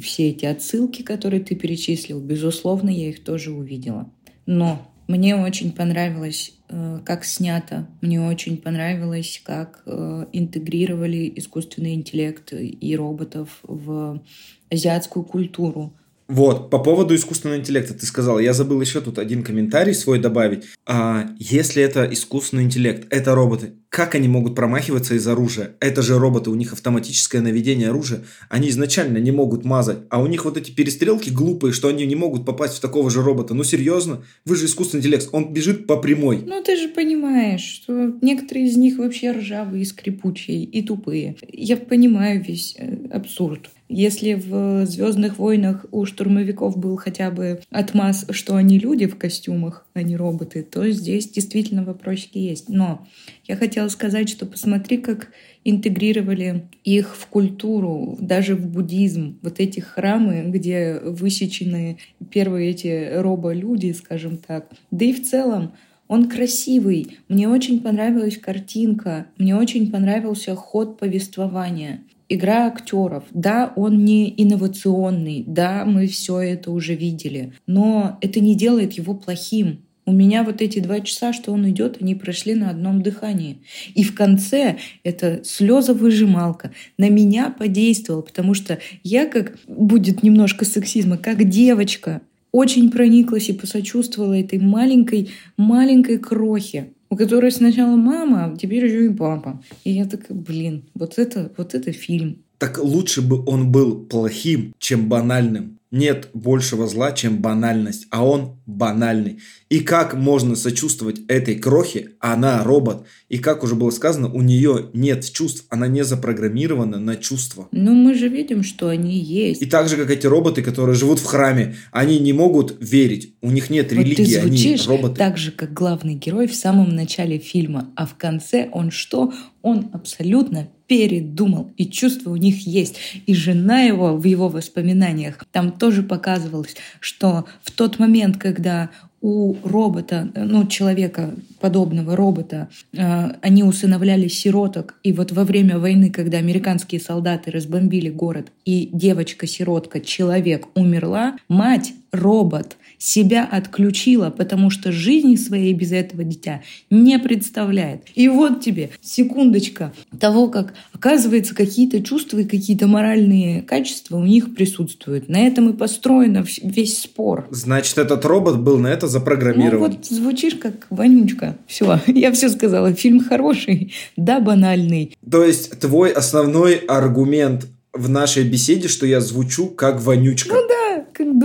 все эти отсылки, которые ты перечислил, безусловно, я их тоже увидела. Но мне очень понравилось, э, как снято. Мне очень понравилось, как э, интегрировали искусственный интеллект и роботов в азиатскую культуру. Вот, по поводу искусственного интеллекта ты сказал, я забыл еще тут один комментарий свой добавить. А, если это искусственный интеллект, это роботы, как они могут промахиваться из оружия? Это же роботы, у них автоматическое наведение оружия. Они изначально не могут мазать, а у них вот эти перестрелки глупые, что они не могут попасть в такого же робота. Ну серьезно? Вы же искусственный интеллект, он бежит по прямой. Ну ты же понимаешь, что некоторые из них вообще ржавые, скрипучие и тупые. Я понимаю весь э, абсурд. Если в «Звездных войнах» у штурмовиков был хотя бы отмаз, что они люди в костюмах, а не роботы, то здесь действительно вопросики есть. Но я хотела сказать, что посмотри, как интегрировали их в культуру, даже в буддизм. Вот эти храмы, где высечены первые эти робо-люди, скажем так. Да и в целом он красивый. Мне очень понравилась картинка. Мне очень понравился ход повествования игра актеров. Да, он не инновационный, да, мы все это уже видели, но это не делает его плохим. У меня вот эти два часа, что он идет, они прошли на одном дыхании. И в конце это слезовыжималка на меня подействовала, потому что я как, будет немножко сексизма, как девочка, очень прониклась и посочувствовала этой маленькой, маленькой крохе у которой сначала мама, а теперь еще и папа. И я такая, блин, вот это, вот это фильм. Так лучше бы он был плохим, чем банальным. Нет большего зла, чем банальность, а он банальный. И как можно сочувствовать этой крохе? Она робот. И как уже было сказано, у нее нет чувств, она не запрограммирована на чувства. Ну, мы же видим, что они есть. И так же, как эти роботы, которые живут в храме, они не могут верить, у них нет Вот религии, ты они роботы. так же, как главный герой в самом начале фильма, а в конце он что? Он абсолютно передумал, и чувства у них есть. И жена его в его воспоминаниях, там тоже показывалось, что в тот момент, когда у робота, ну, человека, подобного робота, э, они усыновляли сироток. И вот во время войны, когда американские солдаты разбомбили город, и девочка-сиротка, человек, умерла, мать, робот, себя отключила, потому что жизни своей без этого дитя не представляет. И вот тебе секундочка того, как оказывается какие-то чувства и какие-то моральные качества у них присутствуют. На этом и построен весь спор. Значит, этот робот был на это Ну запрограммирован. вот звучишь как вонючка. Все, я все сказала. Фильм хороший, да, банальный. То есть твой основной аргумент в нашей беседе, что я звучу как вонючка. Да, как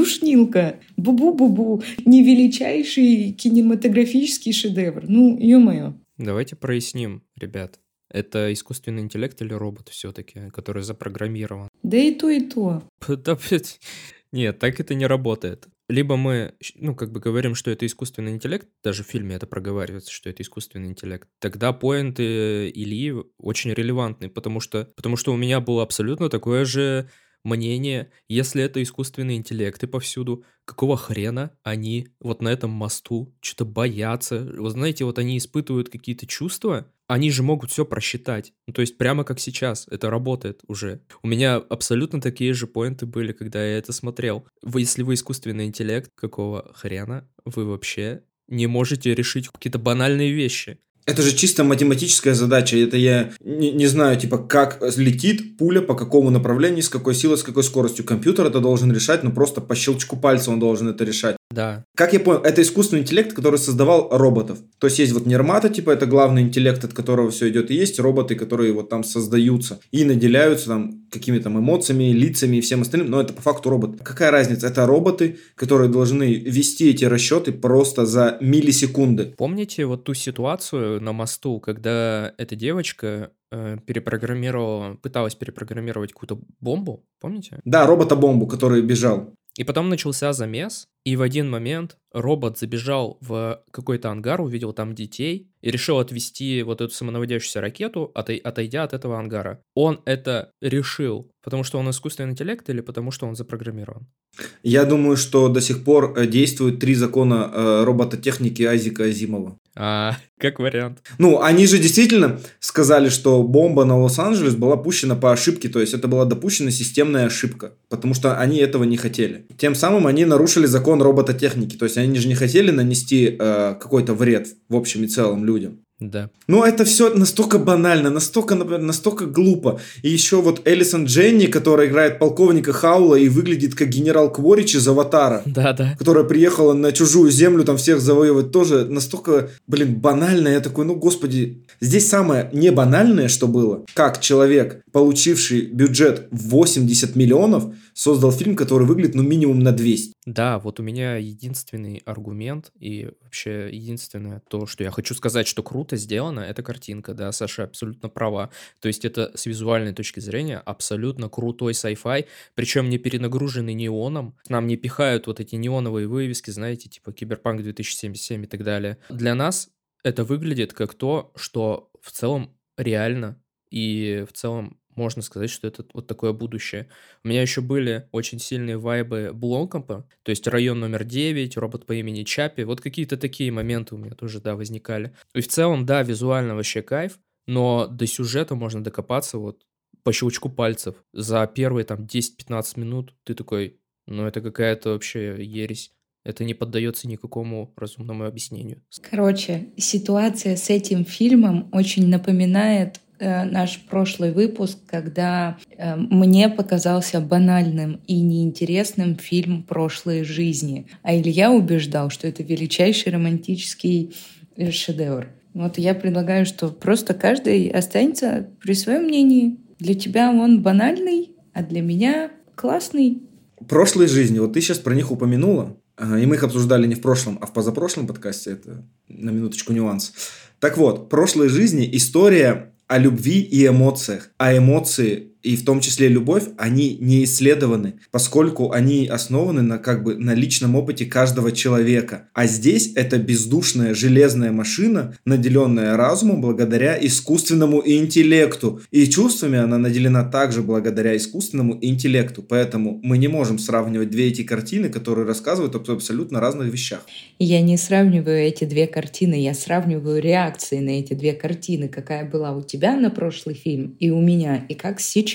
душнилка. Бу-бу-бу-бу. Невеличайший кинематографический шедевр. Ну, ё-моё. Давайте проясним, ребят. Это искусственный интеллект или робот все-таки, который запрограммирован? Да и то, и то. Да. Нет, так это не работает. Либо мы, ну, как бы говорим, что это искусственный интеллект, даже в фильме это проговаривается, что это искусственный интеллект, тогда поинты Ильи очень релевантны, потому что, потому что у меня было абсолютно такое же мнение, если это искусственный интеллект и повсюду, какого хрена они вот на этом мосту что-то боятся? Вы знаете, вот они испытывают какие-то чувства, они же могут все просчитать. Ну, то есть прямо как сейчас, это работает уже. У меня абсолютно такие же поинты были, когда я это смотрел. Вы, если вы искусственный интеллект, какого хрена вы вообще не можете решить какие-то банальные вещи? Это же чисто математическая задача. Это я не, не знаю, типа, как летит пуля, по какому направлению, с какой силой, с какой скоростью. Компьютер это должен решать, но просто по щелчку пальца он должен это решать. Да, Как я понял, это искусственный интеллект, который создавал роботов. То есть есть вот нермата, типа это главный интеллект, от которого все идет, и есть роботы, которые вот там создаются и наделяются там какими-то там эмоциями, лицами и всем остальным, но это по факту робот. Какая разница? Это роботы, которые должны вести эти расчеты просто за миллисекунды. Помните вот ту ситуацию на мосту, когда эта девочка э, перепрограммировала, пыталась перепрограммировать какую-то бомбу, помните? Да, робота-бомбу, который бежал. И потом начался замес, и в один момент робот забежал в какой-то ангар, увидел там детей и решил отвести вот эту самонаводящуюся ракету, отой- отойдя от этого ангара. Он это решил, потому что он искусственный интеллект или потому что он запрограммирован? Я думаю, что до сих пор э, действуют три закона э, робототехники Айзека Азимова. А, как вариант. Ну, они же действительно сказали, что бомба на Лос-Анджелес была пущена по ошибке, то есть это была допущена системная ошибка, потому что они этого не хотели. Тем самым они нарушили закон робототехники, то есть они же не хотели нанести э, какой-то вред в общем и целом людям. Да. Но это все настолько банально, настолько, например, настолько глупо. И еще вот Элисон Дженни, которая играет полковника Хаула и выглядит как генерал Кворич из «Аватара», Да-да. которая приехала на чужую землю там всех завоевывать, тоже настолько, блин, банально. Я такой, ну, господи. Здесь самое не банальное, что было, как человек, получивший бюджет в 80 миллионов, создал фильм, который выглядит, ну, минимум на 200. Да, вот у меня единственный аргумент и вообще единственное то, что я хочу сказать, что круто сделано, это картинка, да, Саша абсолютно права. То есть это с визуальной точки зрения абсолютно крутой sci-fi, причем не перенагруженный неоном. Нам не пихают вот эти неоновые вывески, знаете, типа Киберпанк 2077 и так далее. Для нас это выглядит как то, что в целом реально и в целом можно сказать, что это вот такое будущее. У меня еще были очень сильные вайбы Блокомпа, то есть район номер 9, робот по имени Чапи, вот какие-то такие моменты у меня тоже, да, возникали. И в целом, да, визуально вообще кайф, но до сюжета можно докопаться вот по щелчку пальцев. За первые там 10-15 минут ты такой, ну это какая-то вообще ересь. Это не поддается никакому разумному объяснению. Короче, ситуация с этим фильмом очень напоминает наш прошлый выпуск, когда э, мне показался банальным и неинтересным фильм «Прошлые жизни», а Илья убеждал, что это величайший романтический э, шедевр. Вот я предлагаю, что просто каждый останется при своем мнении. Для тебя он банальный, а для меня классный. прошлой жизни, вот ты сейчас про них упомянула, и мы их обсуждали не в прошлом, а в позапрошлом подкасте, это на минуточку нюанс. Так вот, прошлой жизни история о любви и эмоциях. А эмоции, и в том числе любовь, они не исследованы, поскольку они основаны на, как бы, на личном опыте каждого человека. А здесь это бездушная железная машина, наделенная разумом благодаря искусственному интеллекту. И чувствами она наделена также благодаря искусственному интеллекту. Поэтому мы не можем сравнивать две эти картины, которые рассказывают об абсолютно разных вещах. Я не сравниваю эти две картины, я сравниваю реакции на эти две картины, какая была у тебя на прошлый фильм и у меня, и как сейчас.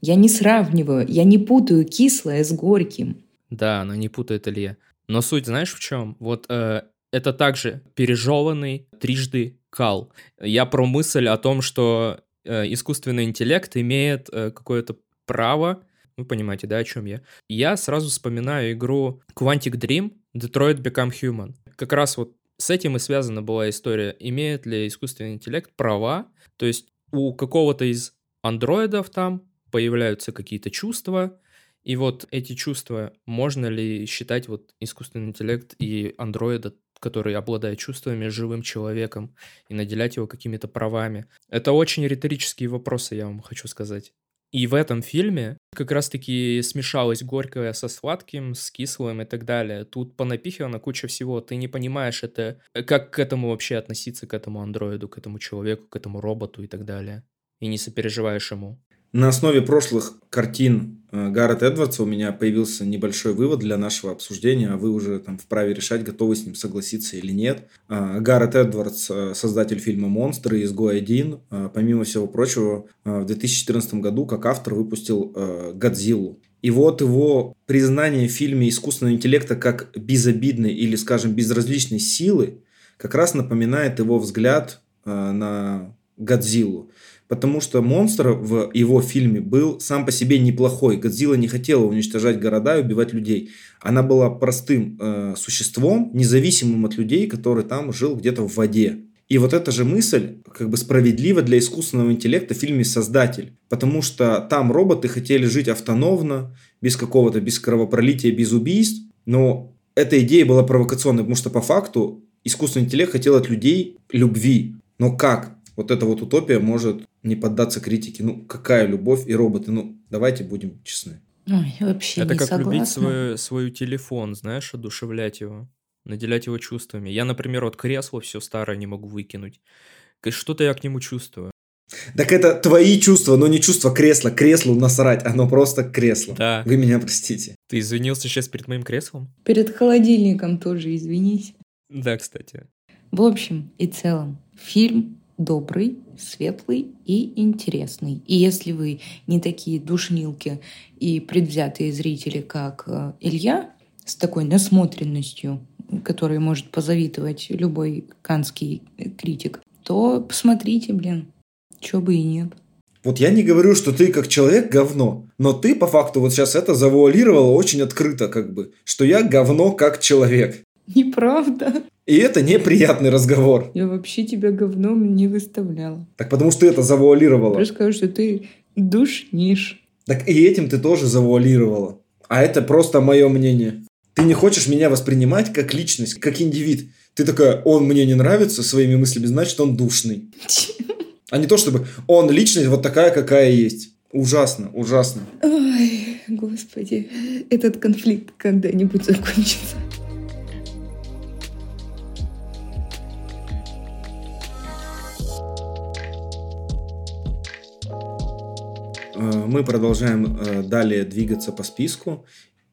Я не сравниваю, я не путаю кислое с горьким. Да, но не путает Илья. Но суть знаешь в чем? Вот э, это также пережеванный трижды кал. Я про мысль о том, что э, искусственный интеллект имеет э, какое-то право, вы понимаете, да, о чем я? Я сразу вспоминаю игру Quantic Dream Detroit Become Human. Как раз вот с этим и связана была история. Имеет ли искусственный интеллект права то есть у какого-то из андроидов там появляются какие-то чувства, и вот эти чувства, можно ли считать вот искусственный интеллект и андроида, который обладает чувствами, живым человеком, и наделять его какими-то правами? Это очень риторические вопросы, я вам хочу сказать. И в этом фильме как раз-таки смешалось горькое со сладким, с кислым и так далее. Тут понапихивано куча всего. Ты не понимаешь это, как к этому вообще относиться, к этому андроиду, к этому человеку, к этому роботу и так далее. И не сопереживаешь ему. На основе прошлых картин э, Гаррет Эдвардса у меня появился небольшой вывод для нашего обсуждения, а вы уже там вправе решать, готовы с ним согласиться или нет. А, Гаррет Эдвардс, э, создатель фильма «Монстры», «Изгой один», э, помимо всего прочего, в 2014 году как автор выпустил «Годзиллу». И вот его признание в фильме искусственного интеллекта как безобидной или, скажем, безразличной силы как раз напоминает его взгляд на Годзиллу. Потому что монстр в его фильме был сам по себе неплохой. Годзилла не хотела уничтожать города и убивать людей. Она была простым э, существом, независимым от людей, который там жил где-то в воде. И вот эта же мысль как бы справедлива для искусственного интеллекта в фильме «Создатель». Потому что там роботы хотели жить автономно, без какого-то, без кровопролития, без убийств. Но эта идея была провокационной, потому что по факту искусственный интеллект хотел от людей любви. Но как? Вот эта вот утопия может не поддаться критике. Ну, какая любовь и роботы? Ну, давайте будем честны. Ой, вообще Это не как согласна. любить свой, свой телефон, знаешь, одушевлять его, наделять его чувствами. Я, например, вот кресло все старое не могу выкинуть. Что-то я к нему чувствую. Так это твои чувства, но не чувство кресла. Креслу насрать, оно просто кресло. Да. Вы меня простите. Ты извинился сейчас перед моим креслом? Перед холодильником тоже извинись. Да, кстати. В общем и целом, фильм добрый, светлый и интересный. И если вы не такие душнилки и предвзятые зрители, как э, Илья, с такой насмотренностью, которой может позавидовать любой канский критик, то посмотрите, блин, чё бы и нет. Вот я не говорю, что ты как человек говно, но ты по факту вот сейчас это завуалировала очень открыто, как бы, что я говно как человек. Неправда. И это неприятный разговор. Я вообще тебя говном не выставляла. Так потому что ты это завуалировала. Просто скажу, что ты душнишь. Так и этим ты тоже завуалировала. А это просто мое мнение. Ты не хочешь меня воспринимать как личность, как индивид. Ты такая, он мне не нравится своими мыслями, значит, он душный. А не то, чтобы он личность вот такая, какая есть. Ужасно, ужасно. Ой, господи, этот конфликт когда-нибудь закончится. Мы продолжаем э, далее двигаться по списку.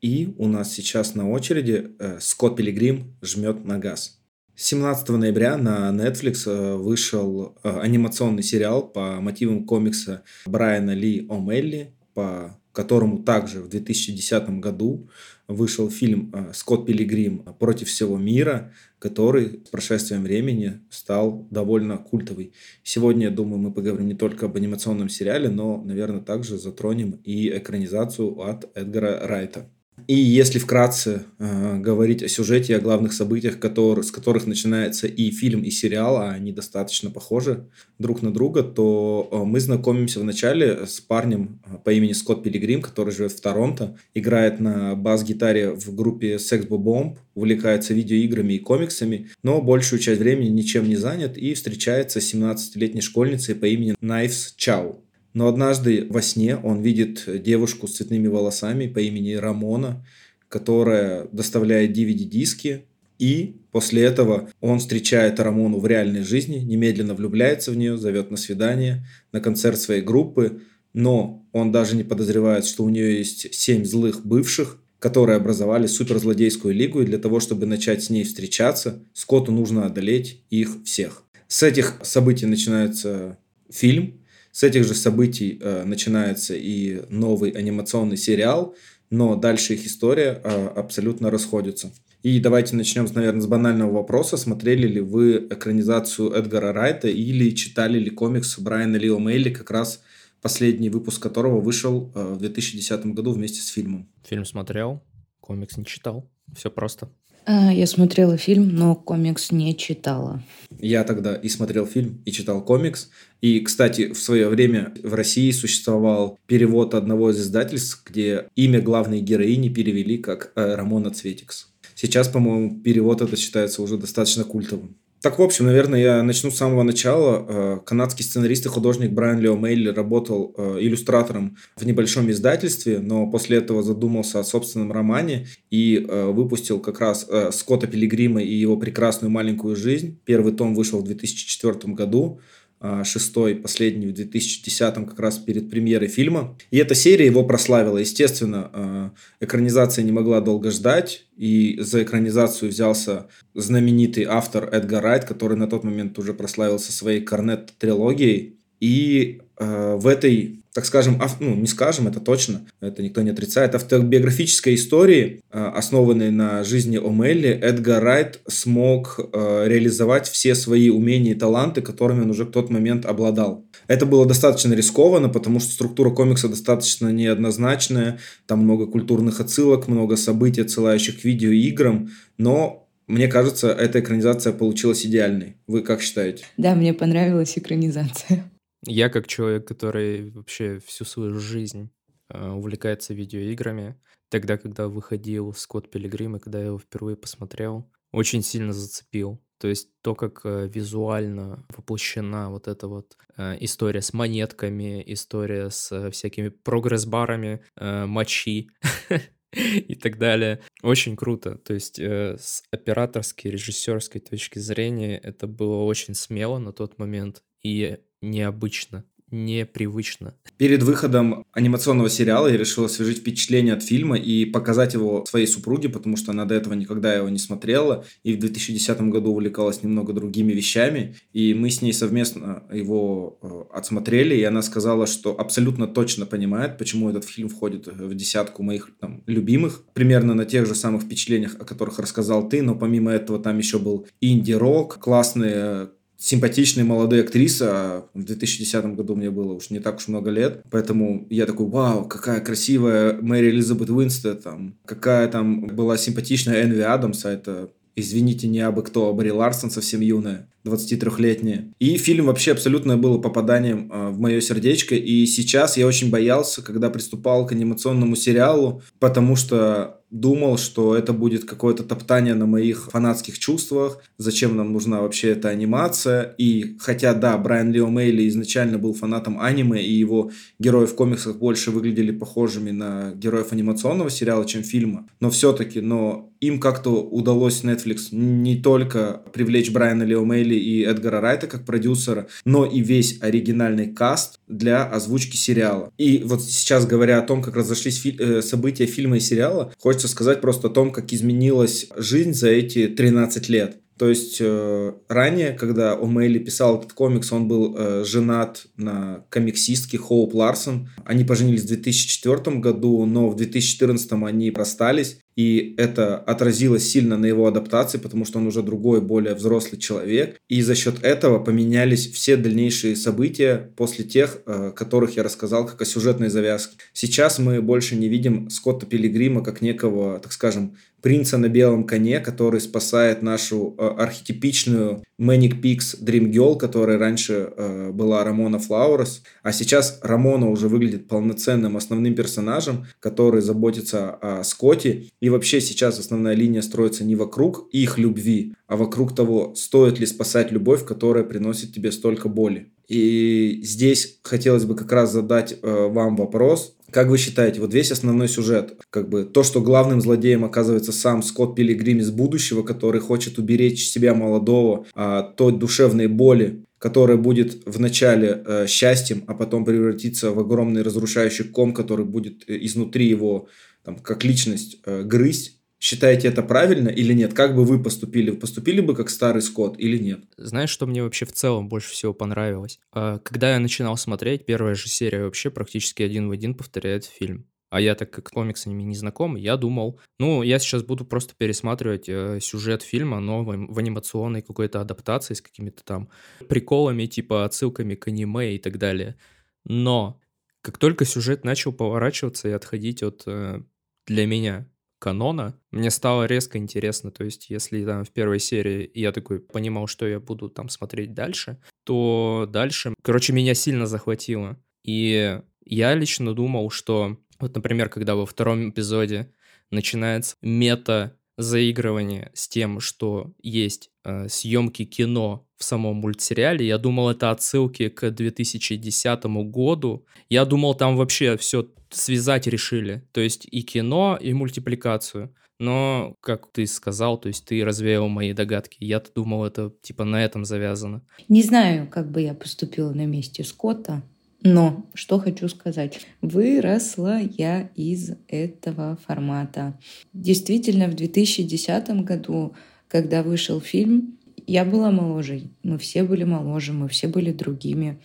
И у нас сейчас на очереди э, Скотт Пилигрим жмет на газ. 17 ноября на Netflix вышел анимационный сериал по мотивам комикса Брайана Ли О'Мелли, по которому также в 2010 году вышел фильм «Скотт Пилигрим против всего мира», который с прошествием времени стал довольно культовый. Сегодня, я думаю, мы поговорим не только об анимационном сериале, но, наверное, также затронем и экранизацию от Эдгара Райта. И если вкратце э, говорить о сюжете, о главных событиях, которые, с которых начинается и фильм, и сериал, а они достаточно похожи друг на друга, то э, мы знакомимся вначале с парнем э, по имени Скотт Пилигрим, который живет в Торонто, играет на бас-гитаре в группе Sex Bomb, увлекается видеоиграми и комиксами, но большую часть времени ничем не занят и встречается с 17-летней школьницей по имени Найвс Чау. Но однажды во сне он видит девушку с цветными волосами по имени Рамона, которая доставляет DVD-диски, и после этого он встречает Рамону в реальной жизни, немедленно влюбляется в нее, зовет на свидание, на концерт своей группы, но он даже не подозревает, что у нее есть семь злых бывших, которые образовали суперзлодейскую лигу, и для того, чтобы начать с ней встречаться, Скотту нужно одолеть их всех. С этих событий начинается фильм, с этих же событий э, начинается и новый анимационный сериал, но дальше их история э, абсолютно расходится. И давайте начнем, наверное, с банального вопроса. Смотрели ли вы экранизацию Эдгара Райта или читали ли комикс Брайана Лио Мейли, как раз последний выпуск которого вышел э, в 2010 году вместе с фильмом? Фильм смотрел, комикс не читал. Все просто. А, я смотрела фильм, но комикс не читала. Я тогда и смотрел фильм, и читал комикс. И, кстати, в свое время в России существовал перевод одного из издательств, где имя главной героини перевели как э, Рамона Цветикс. Сейчас, по-моему, перевод это считается уже достаточно культовым. Так, в общем, наверное, я начну с самого начала. Э, канадский сценарист и художник Брайан Лео Мейли работал э, иллюстратором в небольшом издательстве, но после этого задумался о собственном романе и э, выпустил как раз Скотта Пилигрима и его прекрасную маленькую жизнь. Первый том вышел в 2004 году. А, шестой, последний в 2010 как раз перед премьерой фильма. И эта серия его прославила. Естественно, а, экранизация не могла долго ждать, и за экранизацию взялся знаменитый автор Эдгар Райт, который на тот момент уже прославился своей Корнет-трилогией. И э, в этой, так скажем, ав, ну не скажем, это точно, это никто не отрицает, автобиографической истории, э, основанной на жизни Омелли, Эдгар Райт смог э, реализовать все свои умения и таланты, которыми он уже в тот момент обладал. Это было достаточно рискованно, потому что структура комикса достаточно неоднозначная, там много культурных отсылок, много событий, отсылающих к видеоиграм, но мне кажется, эта экранизация получилась идеальной. Вы как считаете? Да, мне понравилась экранизация. Я как человек, который вообще всю свою жизнь э, увлекается видеоиграми, тогда, когда выходил Скотт Пилигрим, и когда я его впервые посмотрел, очень сильно зацепил. То есть то, как э, визуально воплощена вот эта вот э, история с монетками, история с э, всякими прогресс-барами, мочи и так далее. Очень круто. То есть с операторской, режиссерской точки зрения это было очень смело на тот момент и необычно непривычно. Перед выходом анимационного сериала я решил освежить впечатление от фильма и показать его своей супруге, потому что она до этого никогда его не смотрела и в 2010 году увлекалась немного другими вещами. И мы с ней совместно его э, отсмотрели, и она сказала, что абсолютно точно понимает, почему этот фильм входит в десятку моих там, любимых, примерно на тех же самых впечатлениях, о которых рассказал ты, но помимо этого там еще был инди-рок, классные симпатичная молодая актриса. А в 2010 году мне было уж не так уж много лет. Поэтому я такой, вау, какая красивая Мэри Элизабет Уинстед. Там, какая там была симпатичная Энви Адамс. А это, извините, не абы кто, а Бри Ларсон совсем юная. 23-летняя. И фильм вообще абсолютно был попаданием э, в мое сердечко. И сейчас я очень боялся, когда приступал к анимационному сериалу, потому что думал, что это будет какое-то топтание на моих фанатских чувствах, зачем нам нужна вообще эта анимация. И хотя, да, Брайан Лео Мейли изначально был фанатом аниме, и его герои в комиксах больше выглядели похожими на героев анимационного сериала, чем фильма, но все-таки, но им как-то удалось Netflix не только привлечь Брайана Лео Мейли и Эдгара Райта как продюсера, но и весь оригинальный каст для озвучки сериала. И вот сейчас, говоря о том, как разошлись фи- э, события фильма и сериала, хочется сказать просто о том, как изменилась жизнь за эти 13 лет. То есть э, ранее, когда О'Мейли писал этот комикс, он был э, женат на комиксистке Хоуп Ларсон. Они поженились в 2004 году, но в 2014 они расстались. И это отразилось сильно на его адаптации, потому что он уже другой, более взрослый человек, и за счет этого поменялись все дальнейшие события после тех, э, которых я рассказал, как о сюжетной завязке. Сейчас мы больше не видим Скотта Пилигрима как некого, так скажем, принца на белом коне, который спасает нашу э, архетипичную Manic Pix Dream Girl, которая раньше э, была Рамона Флауэрс, а сейчас Рамона уже выглядит полноценным основным персонажем, который заботится о Скотте. И вообще сейчас основная линия строится не вокруг их любви, а вокруг того, стоит ли спасать любовь, которая приносит тебе столько боли. И здесь хотелось бы как раз задать э, вам вопрос, как вы считаете, вот весь основной сюжет, как бы то, что главным злодеем оказывается сам Скотт Пилигрим из будущего, который хочет уберечь себя молодого от той душевной боли, которая будет вначале э, счастьем, а потом превратиться в огромный разрушающий ком, который будет э, изнутри его там, как личность э, грызть, Считаете это правильно или нет? Как бы вы поступили? Поступили бы как старый Скотт или нет? Знаешь, что мне вообще в целом больше всего понравилось? А, когда я начинал смотреть, первая же серия вообще практически один в один повторяет фильм. А я, так как комиксами не знаком, я думал, ну, я сейчас буду просто пересматривать э, сюжет фильма, но в, в анимационной какой-то адаптации с какими-то там приколами, типа отсылками к аниме и так далее. Но как только сюжет начал поворачиваться и отходить от э, для меня канона, мне стало резко интересно. То есть, если там в первой серии я такой понимал, что я буду там смотреть дальше, то дальше, короче, меня сильно захватило. И я лично думал, что вот, например, когда во втором эпизоде начинается мета заигрывание с тем, что есть э, съемки кино в самом мультсериале. Я думал, это отсылки к 2010 году. Я думал, там вообще все связать решили. То есть и кино, и мультипликацию. Но, как ты сказал, то есть ты развеял мои догадки. Я-то думал, это типа на этом завязано. Не знаю, как бы я поступила на месте Скотта. Но что хочу сказать. Выросла я из этого формата. Действительно, в 2010 году, когда вышел фильм, я была моложе. Мы все были моложе, мы все были другими.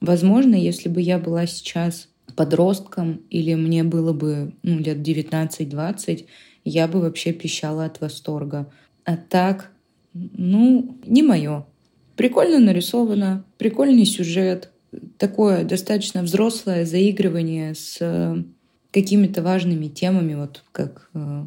Возможно, если бы я была сейчас подростком или мне было бы ну, лет 19-20, я бы вообще пищала от восторга. А так, ну, не мое. Прикольно нарисовано, прикольный сюжет, такое достаточно взрослое заигрывание с э, какими-то важными темами, вот как э,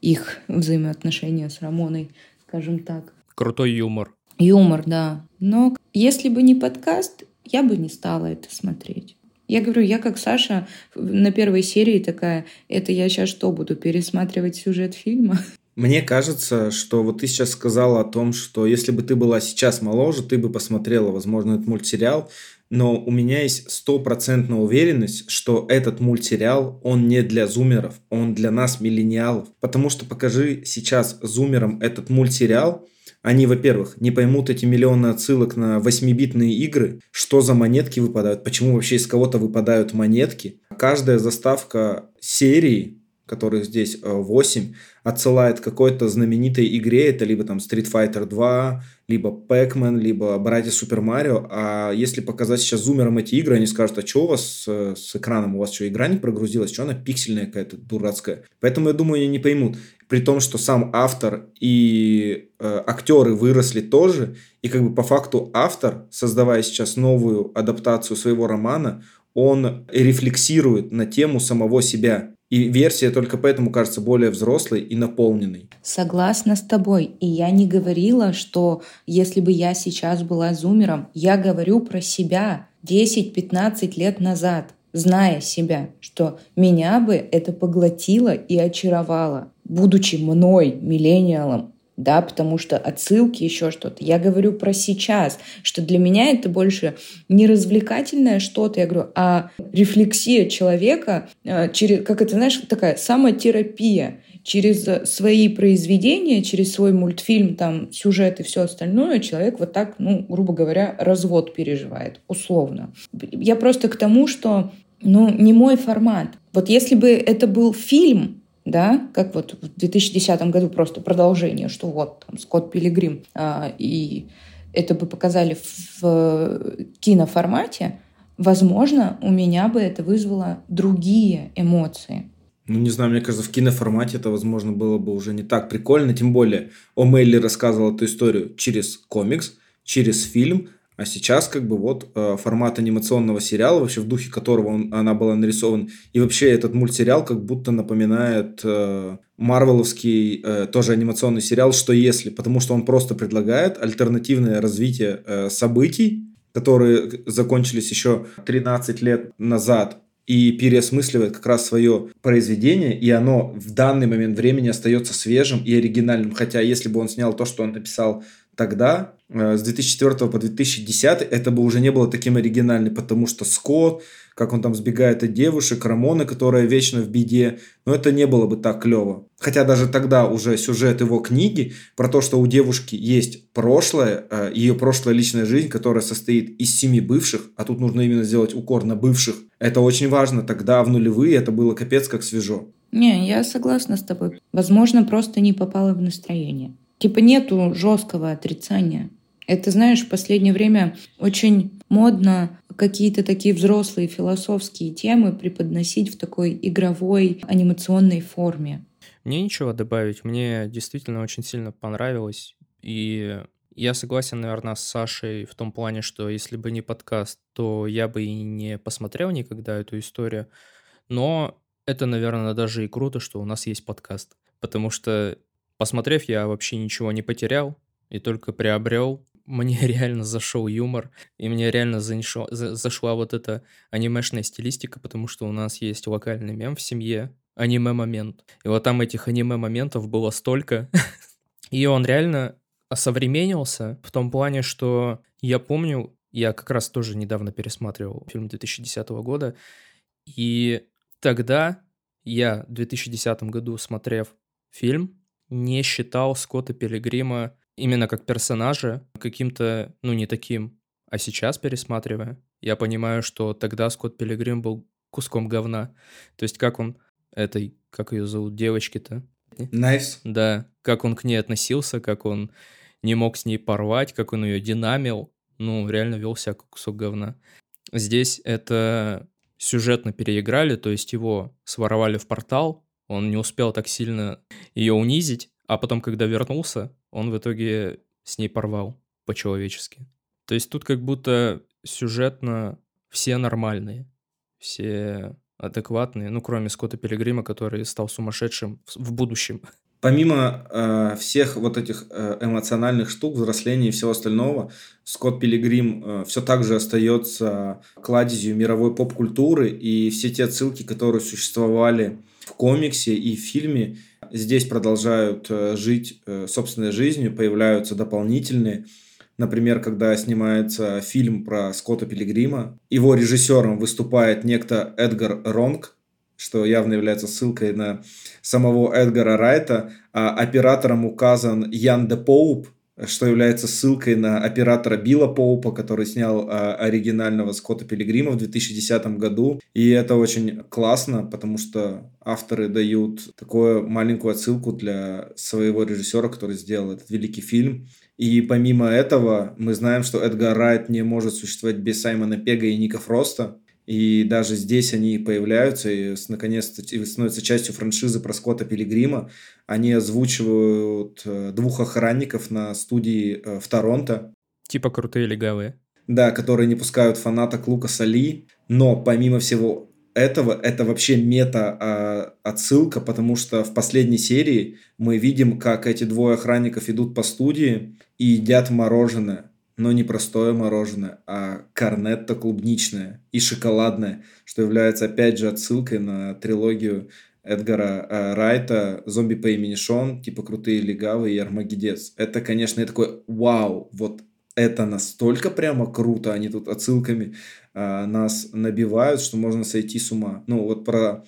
их взаимоотношения с Рамоной, скажем так. Крутой юмор. Юмор, да. Но если бы не подкаст, я бы не стала это смотреть. Я говорю, я как Саша на первой серии такая, это я сейчас что, буду пересматривать сюжет фильма? Мне кажется, что вот ты сейчас сказала о том, что если бы ты была сейчас моложе, ты бы посмотрела, возможно, этот мультсериал, но у меня есть стопроцентная уверенность, что этот мультсериал, он не для зумеров, он для нас, миллениалов. Потому что покажи сейчас зумерам этот мультсериал, они, во-первых, не поймут эти миллионы отсылок на 8-битные игры, что за монетки выпадают, почему вообще из кого-то выпадают монетки. Каждая заставка серии которых здесь 8, э, отсылает к какой-то знаменитой игре, это либо там Street Fighter 2, либо Pac-Man, либо Братья Супер Марио, а если показать сейчас зумерам эти игры, они скажут, а что у вас с, с экраном, у вас что, игра не прогрузилась, что она пиксельная какая-то, дурацкая. Поэтому, я думаю, они не поймут. При том, что сам автор и э, актеры выросли тоже, и как бы по факту автор, создавая сейчас новую адаптацию своего романа, он рефлексирует на тему самого себя. И версия только поэтому кажется более взрослой и наполненной. Согласна с тобой. И я не говорила, что если бы я сейчас была зумером, я говорю про себя 10-15 лет назад, зная себя, что меня бы это поглотило и очаровало, будучи мной, миллениалом да, потому что отсылки, еще что-то. Я говорю про сейчас, что для меня это больше не развлекательное что-то, я говорю, а рефлексия человека, э, через, как это, знаешь, такая самотерапия через свои произведения, через свой мультфильм, там, сюжет и все остальное, человек вот так, ну, грубо говоря, развод переживает, условно. Я просто к тому, что, ну, не мой формат. Вот если бы это был фильм, да, как вот в 2010 году просто продолжение, что вот там Скотт Пилигрим, а, и это бы показали в, в киноформате, возможно, у меня бы это вызвало другие эмоции. Ну, не знаю, мне кажется, в киноформате это, возможно, было бы уже не так прикольно. Тем более, О'Мелли рассказывал эту историю через комикс, через фильм, а сейчас как бы вот э, формат анимационного сериала, вообще в духе которого он, она была нарисована. И вообще этот мультсериал как будто напоминает э, марвеловский э, тоже анимационный сериал «Что если?», потому что он просто предлагает альтернативное развитие событий, которые закончились еще 13 лет назад, и переосмысливает как раз свое произведение, и оно в данный момент времени остается свежим и оригинальным. Хотя если бы он снял то, что он написал тогда, э, с 2004 по 2010, это бы уже не было таким оригинальным, потому что Скотт, как он там сбегает от девушек, Рамона, которая вечно в беде, но это не было бы так клево. Хотя даже тогда уже сюжет его книги про то, что у девушки есть прошлое, э, ее прошлая личная жизнь, которая состоит из семи бывших, а тут нужно именно сделать укор на бывших. Это очень важно. Тогда в нулевые это было капец как свежо. Не, я согласна с тобой. Возможно, просто не попала в настроение. Типа нету жесткого отрицания. Это, знаешь, в последнее время очень модно какие-то такие взрослые философские темы преподносить в такой игровой анимационной форме. Мне ничего добавить. Мне действительно очень сильно понравилось. И я согласен, наверное, с Сашей в том плане, что если бы не подкаст, то я бы и не посмотрел никогда эту историю. Но это, наверное, даже и круто, что у нас есть подкаст. Потому что, посмотрев, я вообще ничего не потерял и только приобрел мне реально зашел юмор, и мне реально занешло, за, зашла вот эта анимешная стилистика, потому что у нас есть локальный мем в семье, аниме-момент. И вот там этих аниме-моментов было столько. и он реально осовременился в том плане, что я помню, я как раз тоже недавно пересматривал фильм 2010 года, и тогда я в 2010 году, смотрев фильм, не считал Скотта Пилигрима именно как персонажа каким-то, ну, не таким. А сейчас, пересматривая, я понимаю, что тогда Скотт Пилигрим был куском говна. То есть как он этой, как ее зовут, девочки-то? Найвс. Найвс. Да, как он к ней относился, как он не мог с ней порвать, как он ее динамил. Ну, реально вел себя как кусок говна. Здесь это сюжетно переиграли, то есть его своровали в портал, он не успел так сильно ее унизить, а потом, когда вернулся, он в итоге с ней порвал по-человечески. То есть тут как будто сюжетно все нормальные, все адекватные, ну, кроме Скотта Пилигрима, который стал сумасшедшим в будущем. Помимо э, всех вот этих э, эмоциональных штук, взросления и всего остального, Скотт Пилигрим э, все так же остается кладезью мировой поп-культуры, и все те отсылки, которые существовали в комиксе и в фильме, здесь продолжают э, жить э, собственной жизнью, появляются дополнительные. Например, когда снимается фильм про Скотта Пилигрима, его режиссером выступает некто Эдгар Ронг, что явно является ссылкой на самого Эдгара Райта, а оператором указан Ян де Поуп, что является ссылкой на оператора Билла Поупа, который снял э, оригинального Скотта Пилигрима в 2010 году. И это очень классно, потому что авторы дают такую маленькую отсылку для своего режиссера, который сделал этот великий фильм. И помимо этого, мы знаем, что Эдгар Райт не может существовать без Саймона Пега и Ника Фроста. И даже здесь они появляются и наконец-то становятся частью франшизы про Скотта Пилигрима. Они озвучивают э, двух охранников на студии э, в Торонто. Типа крутые легавые. Да, которые не пускают фанаток Лукаса Ли. Но помимо всего этого, это вообще мета-отсылка, потому что в последней серии мы видим, как эти двое охранников идут по студии и едят мороженое но не простое мороженое, а корнетто клубничное и шоколадное, что является опять же отсылкой на трилогию Эдгара э, Райта «Зомби по имени Шон», типа «Крутые легавые» и «Армагеддец». Это, конечно, я такой «Вау!» Вот это настолько прямо круто, они тут отсылками э, нас набивают, что можно сойти с ума. Ну, вот про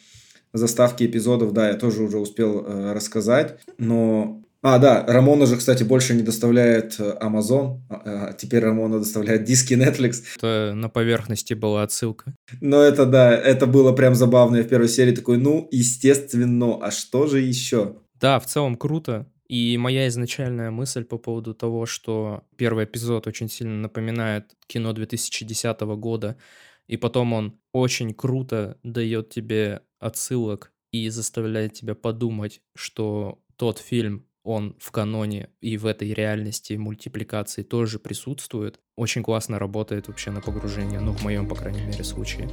заставки эпизодов, да, я тоже уже успел э, рассказать, но а, да, Рамона же, кстати, больше не доставляет э, Amazon, а, а теперь Рамона доставляет диски Netflix. Это на поверхности была отсылка. Но это, да, это было прям забавно. Я в первой серии такой, ну, естественно, а что же еще? Да, в целом круто. И моя изначальная мысль по поводу того, что первый эпизод очень сильно напоминает кино 2010 года, и потом он очень круто дает тебе отсылок и заставляет тебя подумать, что тот фильм, он в каноне и в этой реальности мультипликации тоже присутствует. Очень классно работает вообще на погружение, ну, в моем, по крайней мере, случае.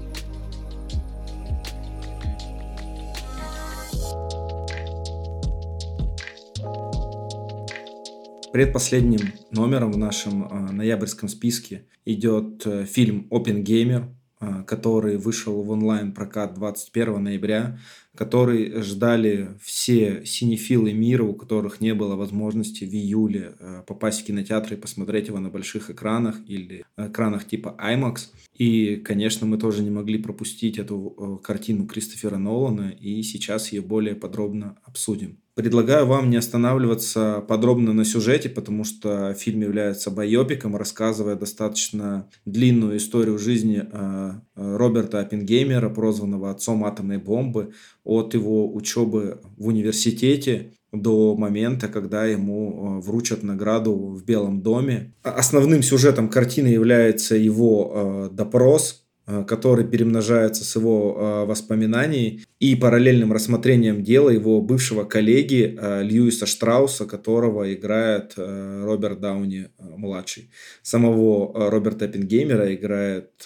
Предпоследним номером в нашем э, ноябрьском списке идет э, фильм «Опенгеймер», э, который вышел в онлайн-прокат 21 ноября, который ждали все синефилы мира, у которых не было возможности в июле э, попасть в кинотеатры и посмотреть его на больших экранах или экранах типа IMAX. И, конечно, мы тоже не могли пропустить эту э, картину Кристофера Нолана, и сейчас ее более подробно обсудим. Предлагаю вам не останавливаться подробно на сюжете, потому что фильм является байопиком, рассказывая достаточно длинную историю жизни э, Роберта Оппенгеймера, прозванного отцом атомной бомбы, от его учебы в университете до момента, когда ему э, вручат награду в Белом доме. Основным сюжетом картины является его э, допрос, который перемножается с его э, воспоминаний и параллельным рассмотрением дела его бывшего коллеги э, Льюиса Штрауса, которого играет Роберт Дауни младший. Самого Роберта Пингеймера играет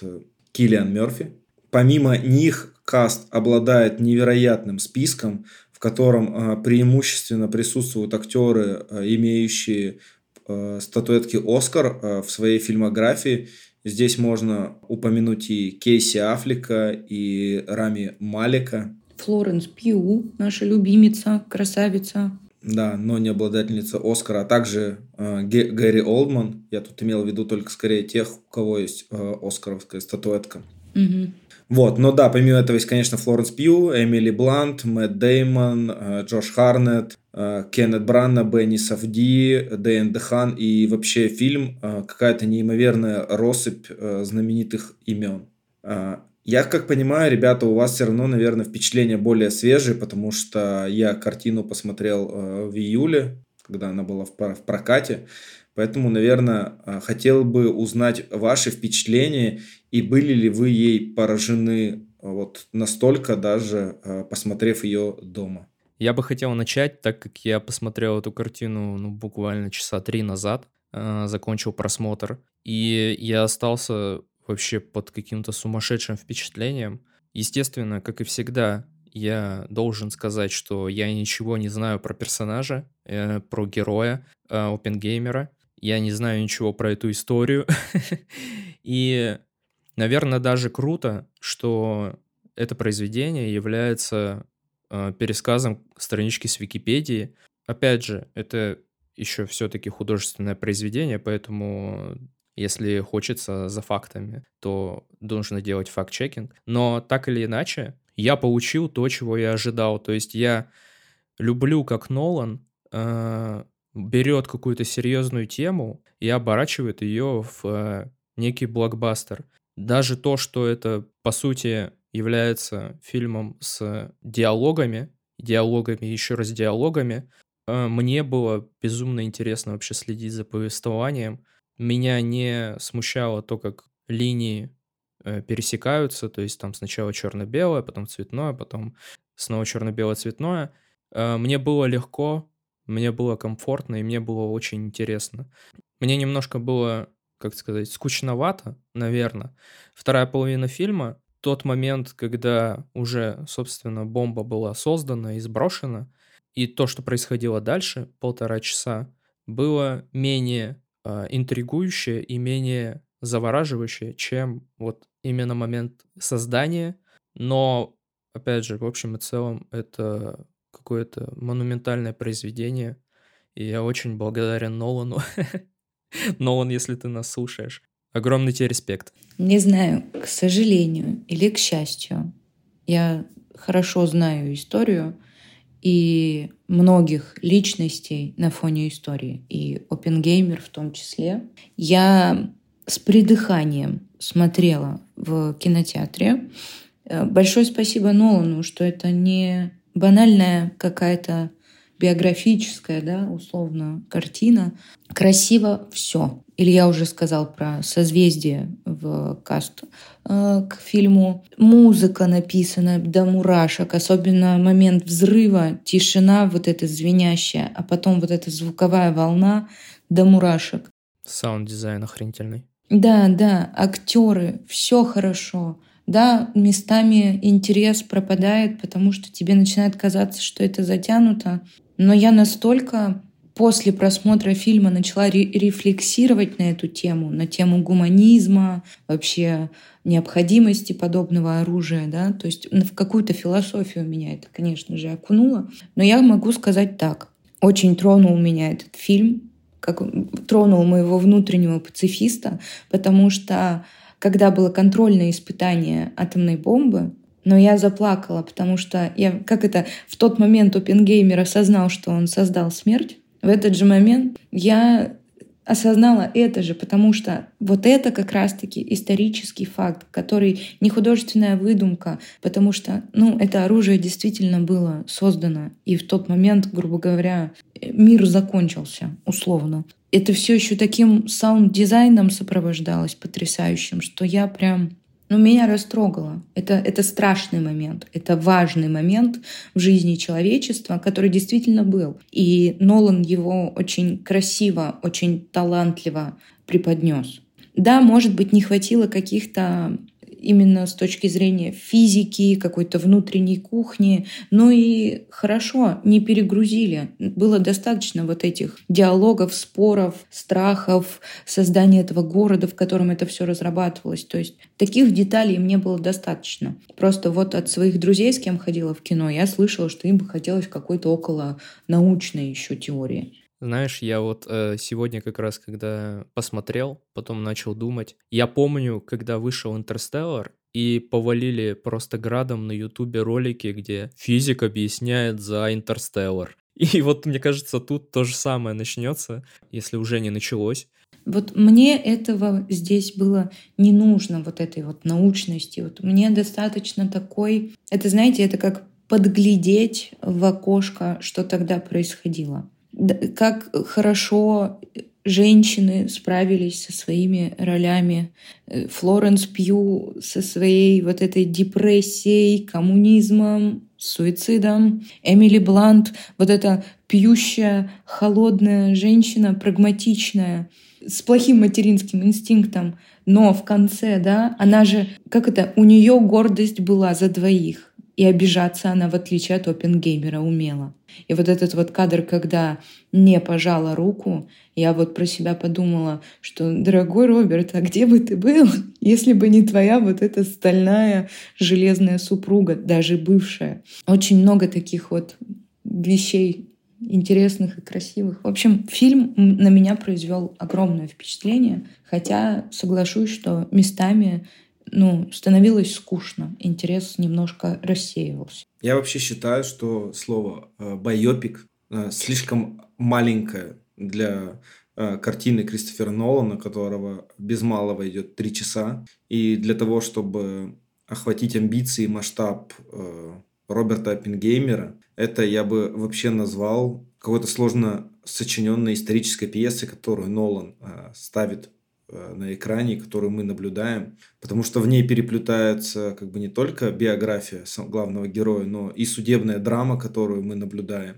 Киллиан Мерфи. Помимо них каст обладает невероятным списком, в котором преимущественно присутствуют актеры, имеющие статуэтки Оскар в своей фильмографии Здесь можно упомянуть и Кейси Аффлека, и Рами Малика. Флоренс Пью, наша любимица, красавица. Да, но не обладательница Оскара, а также э, Гэри Олдман. Я тут имел в виду только скорее тех, у кого есть э, оскаровская статуэтка. Угу. Вот, но да, помимо этого есть, конечно, Флоренс Пью, Эмили Блант, Мэтт Деймон, э, Джош Харнет, э, Кеннет Бранна, Бенни Сафди, Дэйн Дехан и вообще фильм э, какая-то неимоверная россыпь знаменитых имен. Я как понимаю, ребята, у вас все равно, наверное, впечатления более свежие, потому что я картину посмотрел в июле, когда она была в прокате. Поэтому, наверное, хотел бы узнать ваши впечатления и были ли вы ей поражены вот настолько даже, э, посмотрев ее дома? Я бы хотел начать, так как я посмотрел эту картину ну, буквально часа три назад, закончил просмотр, и я остался вообще под каким-то сумасшедшим впечатлением. Естественно, как и всегда, я должен сказать, что я ничего не знаю про персонажа, э, про героя э, Опенгеймера. Я не знаю ничего про эту историю. И Наверное, даже круто, что это произведение является э, пересказом странички с Википедии. Опять же, это еще все-таки художественное произведение, поэтому если хочется за фактами, то нужно делать факт-чекинг. Но так или иначе, я получил то, чего я ожидал. То есть я люблю, как Нолан э, берет какую-то серьезную тему и оборачивает ее в э, некий блокбастер. Даже то, что это, по сути, является фильмом с диалогами, диалогами, еще раз диалогами, э, мне было безумно интересно вообще следить за повествованием. Меня не смущало то, как линии э, пересекаются, то есть там сначала черно-белое, потом цветное, потом снова черно-белое цветное. Э, мне было легко, мне было комфортно, и мне было очень интересно. Мне немножко было как сказать, скучновато, наверное. Вторая половина фильма, тот момент, когда уже, собственно, бомба была создана и сброшена, и то, что происходило дальше, полтора часа, было менее э, интригующее и менее завораживающее, чем вот именно момент создания. Но, опять же, в общем и целом, это какое-то монументальное произведение, и я очень благодарен Нолану Нолан, если ты нас слушаешь. Огромный тебе респект. Не знаю, к сожалению или к счастью, я хорошо знаю историю и многих личностей на фоне истории, и Опенгеймер в том числе. Я с придыханием смотрела в кинотеатре. Большое спасибо Нолану, что это не банальная какая-то биографическая, да, условно, картина. Красиво все. Или я уже сказал про созвездие в каст э, к фильму. Музыка написана до мурашек, особенно момент взрыва, тишина вот эта звенящая, а потом вот эта звуковая волна до мурашек. Саунд-дизайн охренительный. Да, да, актеры, все хорошо. Да, местами интерес пропадает, потому что тебе начинает казаться, что это затянуто. Но я настолько после просмотра фильма начала ре- рефлексировать на эту тему, на тему гуманизма, вообще необходимости подобного оружия, да, то есть в какую-то философию меня это, конечно же, окунуло. Но я могу сказать так. Очень тронул меня этот фильм, как тронул моего внутреннего пацифиста, потому что когда было контрольное испытание атомной бомбы, но я заплакала, потому что я, как это, в тот момент Опенгеймер осознал, что он создал смерть. В этот же момент я осознала это же, потому что вот это как раз-таки исторический факт, который не художественная выдумка, потому что, ну, это оружие действительно было создано, и в тот момент, грубо говоря, мир закончился, условно это все еще таким саунд-дизайном сопровождалось потрясающим, что я прям ну, меня растрогало. Это, это страшный момент, это важный момент в жизни человечества, который действительно был. И Нолан его очень красиво, очень талантливо преподнес. Да, может быть, не хватило каких-то именно с точки зрения физики, какой-то внутренней кухни. Ну и хорошо, не перегрузили. Было достаточно вот этих диалогов, споров, страхов, создания этого города, в котором это все разрабатывалось. То есть таких деталей мне было достаточно. Просто вот от своих друзей, с кем ходила в кино, я слышала, что им бы хотелось какой-то около научной еще теории. Знаешь, я вот э, сегодня как раз, когда посмотрел, потом начал думать. Я помню, когда вышел Интерстеллар, и повалили просто градом на Ютубе ролики, где физик объясняет за Интерстеллар. И вот мне кажется, тут то же самое начнется, если уже не началось. Вот мне этого здесь было не нужно, вот этой вот научности. Вот мне достаточно такой... Это, знаете, это как подглядеть в окошко, что тогда происходило как хорошо женщины справились со своими ролями. Э, Флоренс Пью со своей вот этой депрессией, коммунизмом, суицидом. Эмили Блант, вот эта пьющая, холодная женщина, прагматичная, с плохим материнским инстинктом, но в конце, да, она же, как это, у нее гордость была за двоих. И обижаться она, в отличие от Опенгеймера, умела. И вот этот вот кадр, когда не пожала руку, я вот про себя подумала, что, дорогой Роберт, а где бы ты был, если бы не твоя вот эта стальная железная супруга, даже бывшая. Очень много таких вот вещей интересных и красивых. В общем, фильм на меня произвел огромное впечатление, хотя соглашусь, что местами ну, становилось скучно, интерес немножко рассеивался. Я вообще считаю, что слово э, «байопик» э, слишком маленькое для э, картины Кристофера Нолана, которого без малого идет три часа. И для того, чтобы охватить амбиции и масштаб Роберта Оппенгеймера, это я бы вообще назвал какой-то сложно сочиненной исторической пьесой, которую Нолан ставит на экране, которую мы наблюдаем, потому что в ней переплетается как бы не только биография главного героя, но и судебная драма, которую мы наблюдаем,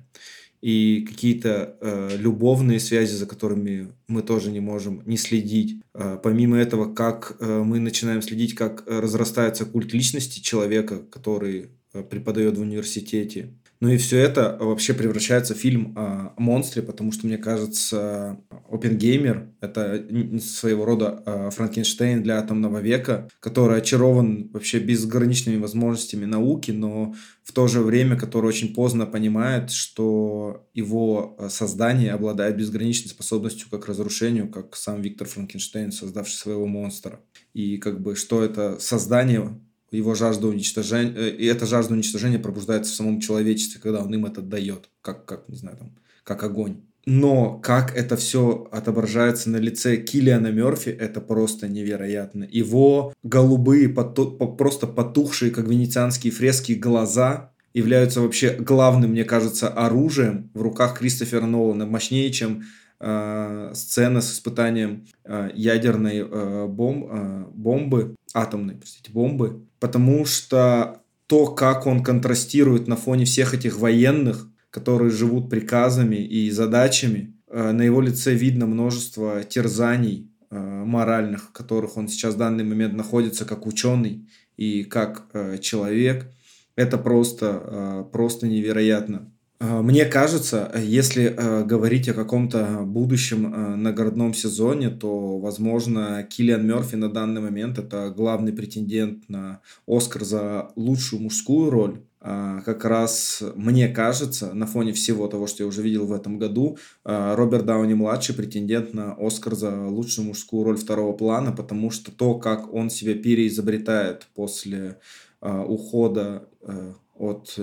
и какие-то э, любовные связи, за которыми мы тоже не можем не следить. Э, помимо этого, как э, мы начинаем следить, как разрастается культ личности человека, который э, преподает в университете, ну и все это вообще превращается в фильм о монстре, потому что, мне кажется, Опенгеймер — это своего рода а, Франкенштейн для атомного века, который очарован вообще безграничными возможностями науки, но в то же время, который очень поздно понимает, что его а, создание обладает безграничной способностью как разрушению, как сам Виктор Франкенштейн, создавший своего монстра. И как бы что это создание его жажда уничтожения, э, и эта жажда уничтожения пробуждается в самом человечестве, когда он им это дает, как, как не знаю, там, как огонь. Но как это все отображается на лице Киллиана Мерфи, это просто невероятно. Его голубые, поту, просто потухшие, как венецианские фрески, глаза являются вообще главным, мне кажется, оружием в руках Кристофера Нолана, мощнее, чем э, сцена с испытанием э, ядерной э, бом, э, бомбы, атомной, простите, бомбы, потому что то, как он контрастирует на фоне всех этих военных, которые живут приказами и задачами, э, на его лице видно множество терзаний э, моральных, в которых он сейчас в данный момент находится как ученый и как э, человек. Это просто, просто невероятно. Мне кажется, если говорить о каком-то будущем наградном сезоне, то, возможно, Киллиан Мерфи на данный момент это главный претендент на Оскар за лучшую мужскую роль. А, как раз, мне кажется, на фоне всего того, что я уже видел в этом году, а, Роберт Дауни-младший претендент на Оскар за лучшую мужскую роль второго плана, потому что то, как он себя переизобретает после а, ухода э, от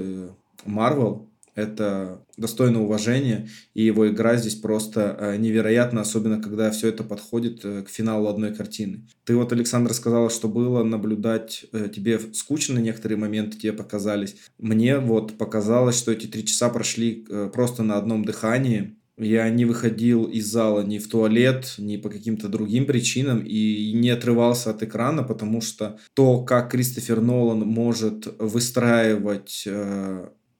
Марвел, э, это достойно уважения, и его игра здесь просто э, невероятна, особенно когда все это подходит э, к финалу одной картины. Ты вот, Александр, сказала, что было наблюдать, э, тебе скучно некоторые моменты тебе показались. Мне вот показалось, что эти три часа прошли просто на одном дыхании, я не выходил из зала ни в туалет, ни по каким-то другим причинам и не отрывался от экрана, потому что то, как Кристофер Нолан может выстраивать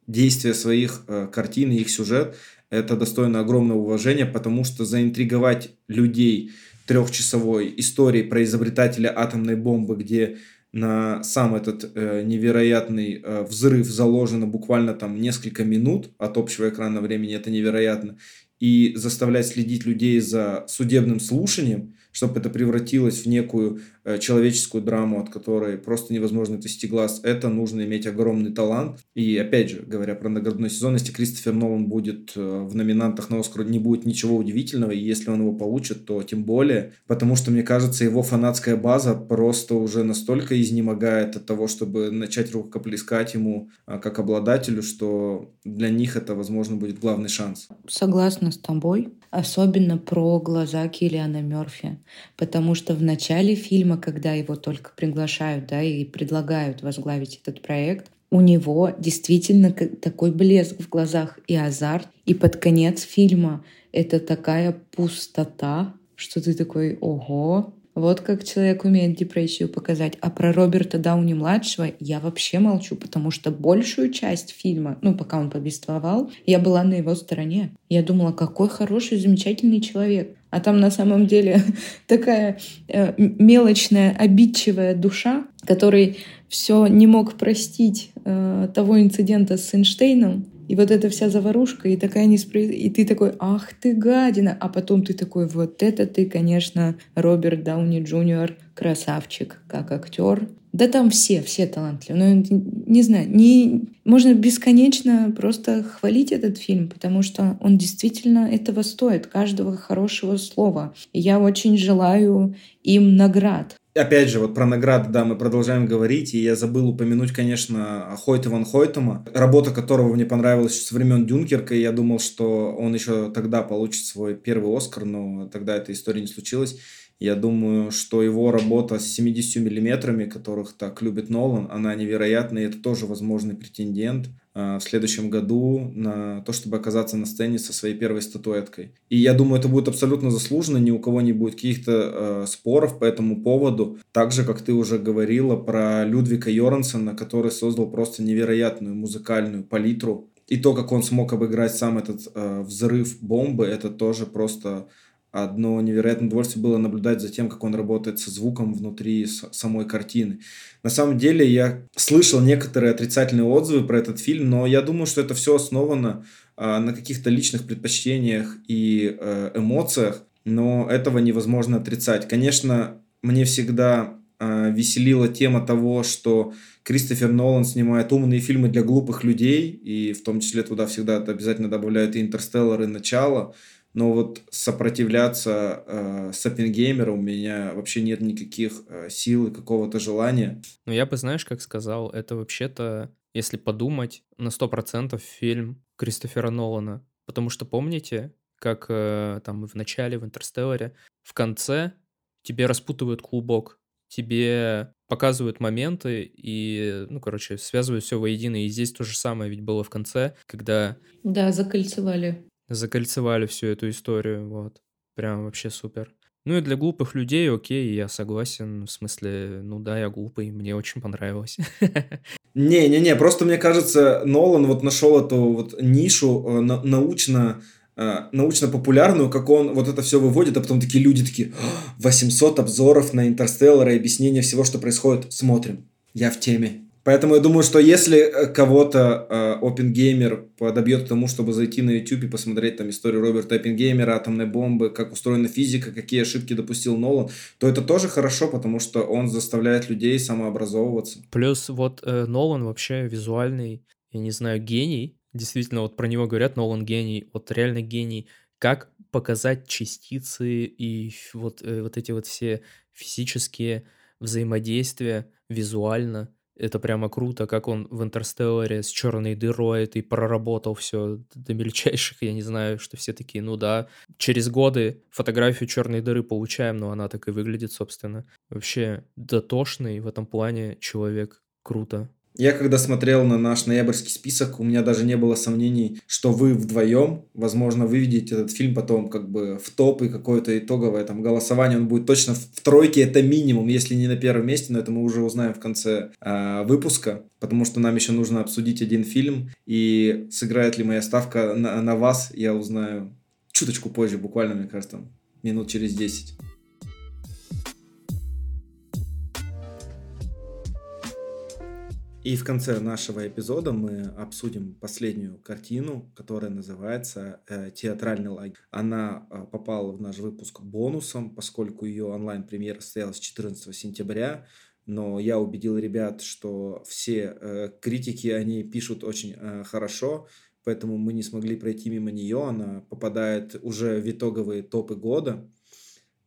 действия своих э, картин и их сюжет, это достойно огромного уважения, потому что заинтриговать людей трехчасовой историей про изобретателя атомной бомбы, где на сам этот э, невероятный э, взрыв заложено буквально там несколько минут от общего экранного времени, это невероятно, и заставлять следить людей за судебным слушанием, чтобы это превратилось в некую человеческую драму, от которой просто невозможно отвести глаз, это нужно иметь огромный талант. И опять же, говоря про наградной сезон, если Кристофер Нолан будет э, в номинантах на Оскар, не будет ничего удивительного, и если он его получит, то тем более, потому что, мне кажется, его фанатская база просто уже настолько изнемогает от того, чтобы начать рукоплескать ему э, как обладателю, что для них это, возможно, будет главный шанс. Согласна с тобой. Особенно про глаза Киллиана Мерфи, потому что в начале фильма, когда его только приглашают, да, и предлагают возглавить этот проект, у него действительно такой блеск в глазах и азарт. И под конец фильма это такая пустота, что ты такой, ого, вот как человек умеет депрессию показать. А про Роберта Дауни-младшего я вообще молчу, потому что большую часть фильма, ну, пока он повествовал, я была на его стороне. Я думала, какой хороший, замечательный человек. А там на самом деле такая э, мелочная, обидчивая душа, который все не мог простить э, того инцидента с Эйнштейном, и вот эта вся заварушка, и такая несправедливость, и ты такой, ах ты гадина, а потом ты такой, вот это ты, конечно, Роберт Дауни Джуниор, красавчик, как актер. Да там все, все талантливые. Ну, не знаю, не, можно бесконечно просто хвалить этот фильм, потому что он действительно этого стоит, каждого хорошего слова. Я очень желаю им наград. Опять же, вот про награды, да, мы продолжаем говорить, и я забыл упомянуть, конечно, Хойта ван Хойтема, работа которого мне понравилась с времен Дюнкерка, и я думал, что он еще тогда получит свой первый Оскар, но тогда эта история не случилась. Я думаю, что его работа с 70 миллиметрами, которых так любит Нолан, она невероятная, и это тоже возможный претендент э, в следующем году на то, чтобы оказаться на сцене со своей первой статуэткой. И я думаю, это будет абсолютно заслуженно, ни у кого не будет каких-то э, споров по этому поводу. Так же, как ты уже говорила про Людвига Йорансона, который создал просто невероятную музыкальную палитру. И то, как он смог обыграть сам этот э, взрыв бомбы, это тоже просто одно невероятное удовольствие было наблюдать за тем, как он работает со звуком внутри самой картины. На самом деле я слышал некоторые отрицательные отзывы про этот фильм, но я думаю, что это все основано э, на каких-то личных предпочтениях и э, эмоциях, но этого невозможно отрицать. Конечно, мне всегда э, веселила тема того, что Кристофер Нолан снимает умные фильмы для глупых людей, и в том числе туда всегда обязательно добавляют и «Интерстеллар», и «Начало», но вот сопротивляться э, с Оппенгеймера у меня вообще нет никаких э, сил и какого-то желания. Ну, я бы, знаешь, как сказал, это вообще-то, если подумать, на 100% фильм Кристофера Нолана. Потому что помните, как э, там в начале, в Интерстелларе, в конце тебе распутывают клубок. тебе показывают моменты и, ну, короче, связывают все воедино. И здесь то же самое ведь было в конце, когда... Да, закольцевали. Закольцевали всю эту историю, вот. Прям вообще супер. Ну и для глупых людей, окей, я согласен. В смысле, ну да, я глупый, мне очень понравилось. Не-не-не, просто мне кажется, Нолан вот нашел эту вот нишу э, научно э, научно-популярную, как он вот это все выводит, а потом такие люди такие, 800 обзоров на Интерстеллар и объяснение всего, что происходит, смотрим, я в теме. Поэтому я думаю, что если э, кого-то э, OpenGamer подобьет к тому, чтобы зайти на YouTube и посмотреть там историю Роберта Оппенгеймера, атомной бомбы, как устроена физика, какие ошибки допустил Нолан, то это тоже хорошо, потому что он заставляет людей самообразовываться. Плюс вот э, Нолан вообще визуальный, я не знаю, гений. Действительно, вот про него говорят, Нолан гений, вот реально гений. Как показать частицы и вот, э, вот эти вот все физические взаимодействия визуально – это прямо круто, как он в Интерстелларе с черной дырой этой проработал все до мельчайших. Я не знаю, что все такие, ну да. Через годы фотографию черной дыры получаем, но она так и выглядит, собственно. Вообще дотошный в этом плане человек. Круто. Я когда смотрел на наш ноябрьский список, у меня даже не было сомнений, что вы вдвоем, возможно, выведете этот фильм потом как бы в топ и какое-то итоговое там голосование, он будет точно в тройке, это минимум, если не на первом месте, но это мы уже узнаем в конце э, выпуска, потому что нам еще нужно обсудить один фильм, и сыграет ли моя ставка на, на вас, я узнаю чуточку позже, буквально, мне кажется, минут через 10. И в конце нашего эпизода мы обсудим последнюю картину, которая называется э, «Театральный лагерь». Она э, попала в наш выпуск бонусом, поскольку ее онлайн-премьера состоялась 14 сентября, но я убедил ребят, что все э, критики, они пишут очень э, хорошо, поэтому мы не смогли пройти мимо нее, она попадает уже в итоговые топы года.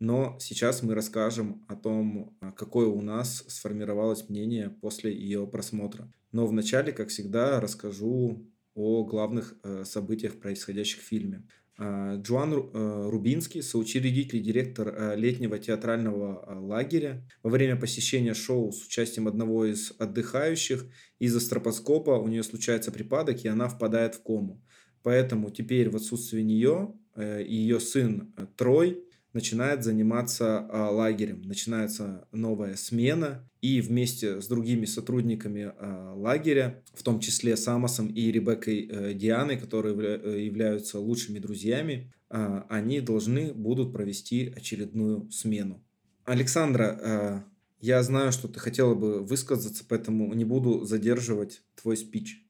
Но сейчас мы расскажем о том, а, какое у нас сформировалось мнение после ее просмотра. Но вначале, как всегда, расскажу о главных э, событиях, происходящих в фильме. А, Джоан э, Рубинский, соучредитель и директор э, летнего театрального лагеря, во время посещения шоу с участием одного из отдыхающих из-за стропоскопа у нее случается припадок, и она впадает в кому. Поэтому теперь в отсутствие нее и ее сын Трой начинает заниматься а, лагерем, начинается новая смена, и вместе с другими сотрудниками а, лагеря, в том числе с Амосом и Ребеккой э, Дианой, которые э, являются лучшими друзьями, а, они должны будут провести очередную смену. Александра, я знаю, что ты хотела бы высказаться, поэтому не буду задерживать твой спич.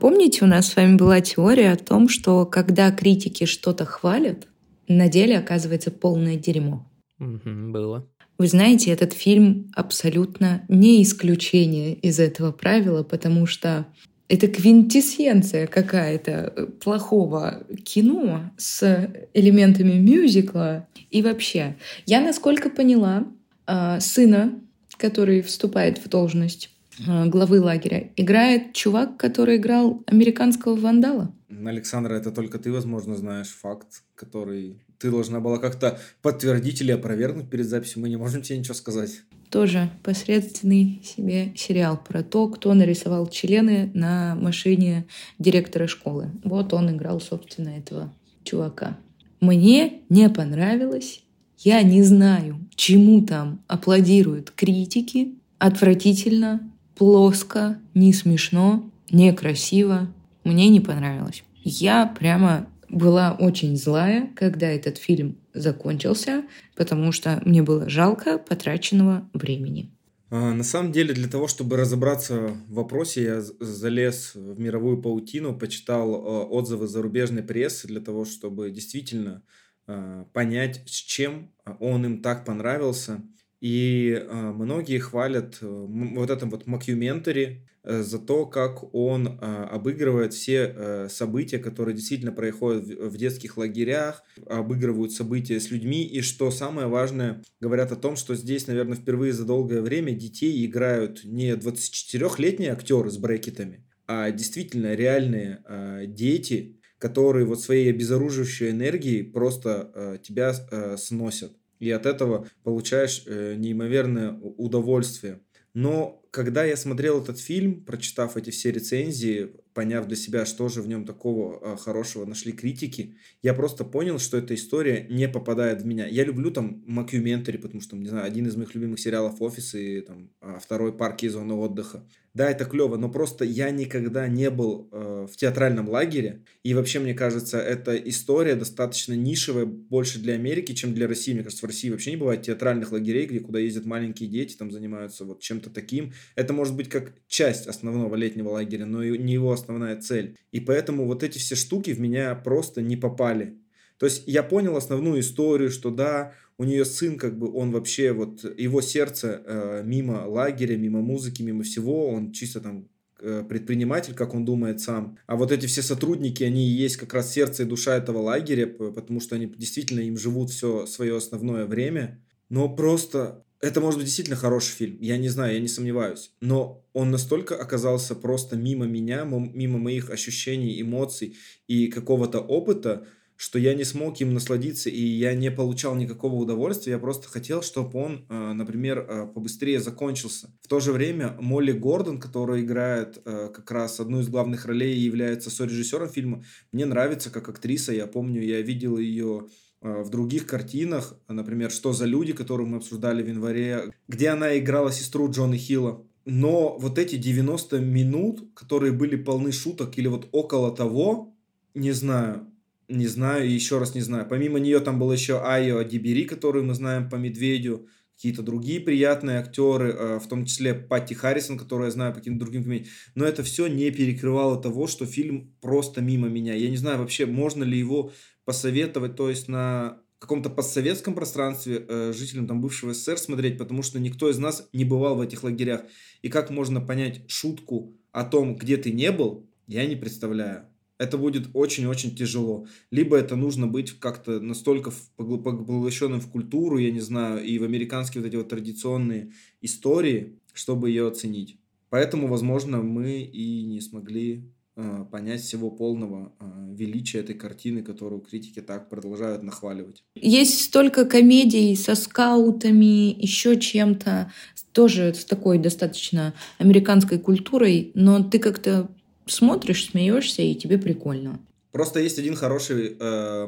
Помните, у нас с вами была теория о том, что когда критики что-то хвалят, на деле оказывается полное дерьмо. Угу, было. Вы знаете, этот фильм абсолютно не исключение из этого правила, потому что это квинтэссенция какая-то э, плохого кино с элементами мюзикла. И вообще, я, насколько поняла, а, сына, который вступает в должность главы лагеря, играет чувак, который играл американского вандала. Александра, это только ты, возможно, знаешь факт, который ты должна была как-то подтвердить или опровергнуть перед записью. Мы не можем тебе ничего сказать. Тоже посредственный себе сериал про то, кто нарисовал члены на машине директора школы. Вот он играл, собственно, этого чувака. Мне не понравилось. Я не знаю, чему там аплодируют критики. Отвратительно, плоско, не смешно, некрасиво. Мне не понравилось. Я прямо была очень злая, когда этот фильм закончился, потому что мне было жалко потраченного времени. А, на самом деле, для того, чтобы разобраться в вопросе, я залез в мировую паутину, почитал а, отзывы зарубежной прессы для того, чтобы действительно а, понять, с чем он им так понравился. И э, многие хвалят э, вот этом вот мокьюментари э, за то, как он э, обыгрывает все э, события, которые действительно происходят в, в детских лагерях, обыгрывают события с людьми, и что самое важное, говорят о том, что здесь, наверное, впервые за долгое время детей играют не 24-летние актеры с брекетами, а действительно реальные э, дети, которые вот своей обезоруживающей энергией просто э, тебя э, сносят. И от этого получаешь э, неимоверное удовольствие. Но когда я смотрел этот фильм, прочитав эти все рецензии, поняв для себя, что же в нем такого э, хорошего нашли критики, я просто понял, что эта история не попадает в меня. Я люблю там макюментари, потому что, не знаю, один из моих любимых сериалов «Офис» и там, а второй «Парки и зоны отдыха». Да, это клево, но просто я никогда не был э, в театральном лагере. И вообще, мне кажется, эта история достаточно нишевая больше для Америки, чем для России. Мне кажется, в России вообще не бывает театральных лагерей, где куда ездят маленькие дети, там занимаются вот чем-то таким. Это может быть как часть основного летнего лагеря, но не его основная цель. И поэтому вот эти все штуки в меня просто не попали. То есть я понял основную историю, что да, у нее сын, как бы он вообще, вот его сердце э, мимо лагеря, мимо музыки, мимо всего, он чисто там э, предприниматель, как он думает сам. А вот эти все сотрудники, они и есть как раз сердце и душа этого лагеря, потому что они действительно им живут все свое основное время. Но просто это может быть действительно хороший фильм, я не знаю, я не сомневаюсь. Но он настолько оказался просто мимо меня, мимо моих ощущений, эмоций и какого-то опыта, что я не смог им насладиться, и я не получал никакого удовольствия, я просто хотел, чтобы он, э, например, э, побыстрее закончился. В то же время Молли Гордон, которая играет э, как раз одну из главных ролей и является сорежиссером фильма, мне нравится как актриса, я помню, я видел ее в других картинах, например, «Что за люди», которую мы обсуждали в январе, где она играла сестру Джона Хилла. Но вот эти 90 минут, которые были полны шуток или вот около того, не знаю, не знаю, еще раз не знаю. Помимо нее там был еще Айо Адибери, которую мы знаем по Медведю, какие-то другие приятные актеры, э, в том числе Патти Харрисон, которую я знаю по каким-то другим комедиям. Но это все не перекрывало того, что фильм просто мимо меня. Я не знаю вообще, можно ли его посоветовать, то есть на каком-то постсоветском пространстве э, жителям там бывшего СССР смотреть, потому что никто из нас не бывал в этих лагерях. И как можно понять шутку о том, где ты не был, я не представляю это будет очень-очень тяжело. Либо это нужно быть как-то настолько поглощенным в культуру, я не знаю, и в американские вот эти вот традиционные истории, чтобы ее оценить. Поэтому, возможно, мы и не смогли э, понять всего полного э, величия этой картины, которую критики так продолжают нахваливать. Есть столько комедий со скаутами, еще чем-то, тоже с такой достаточно американской культурой, но ты как-то смотришь, смеешься, и тебе прикольно. Просто есть один хороший э,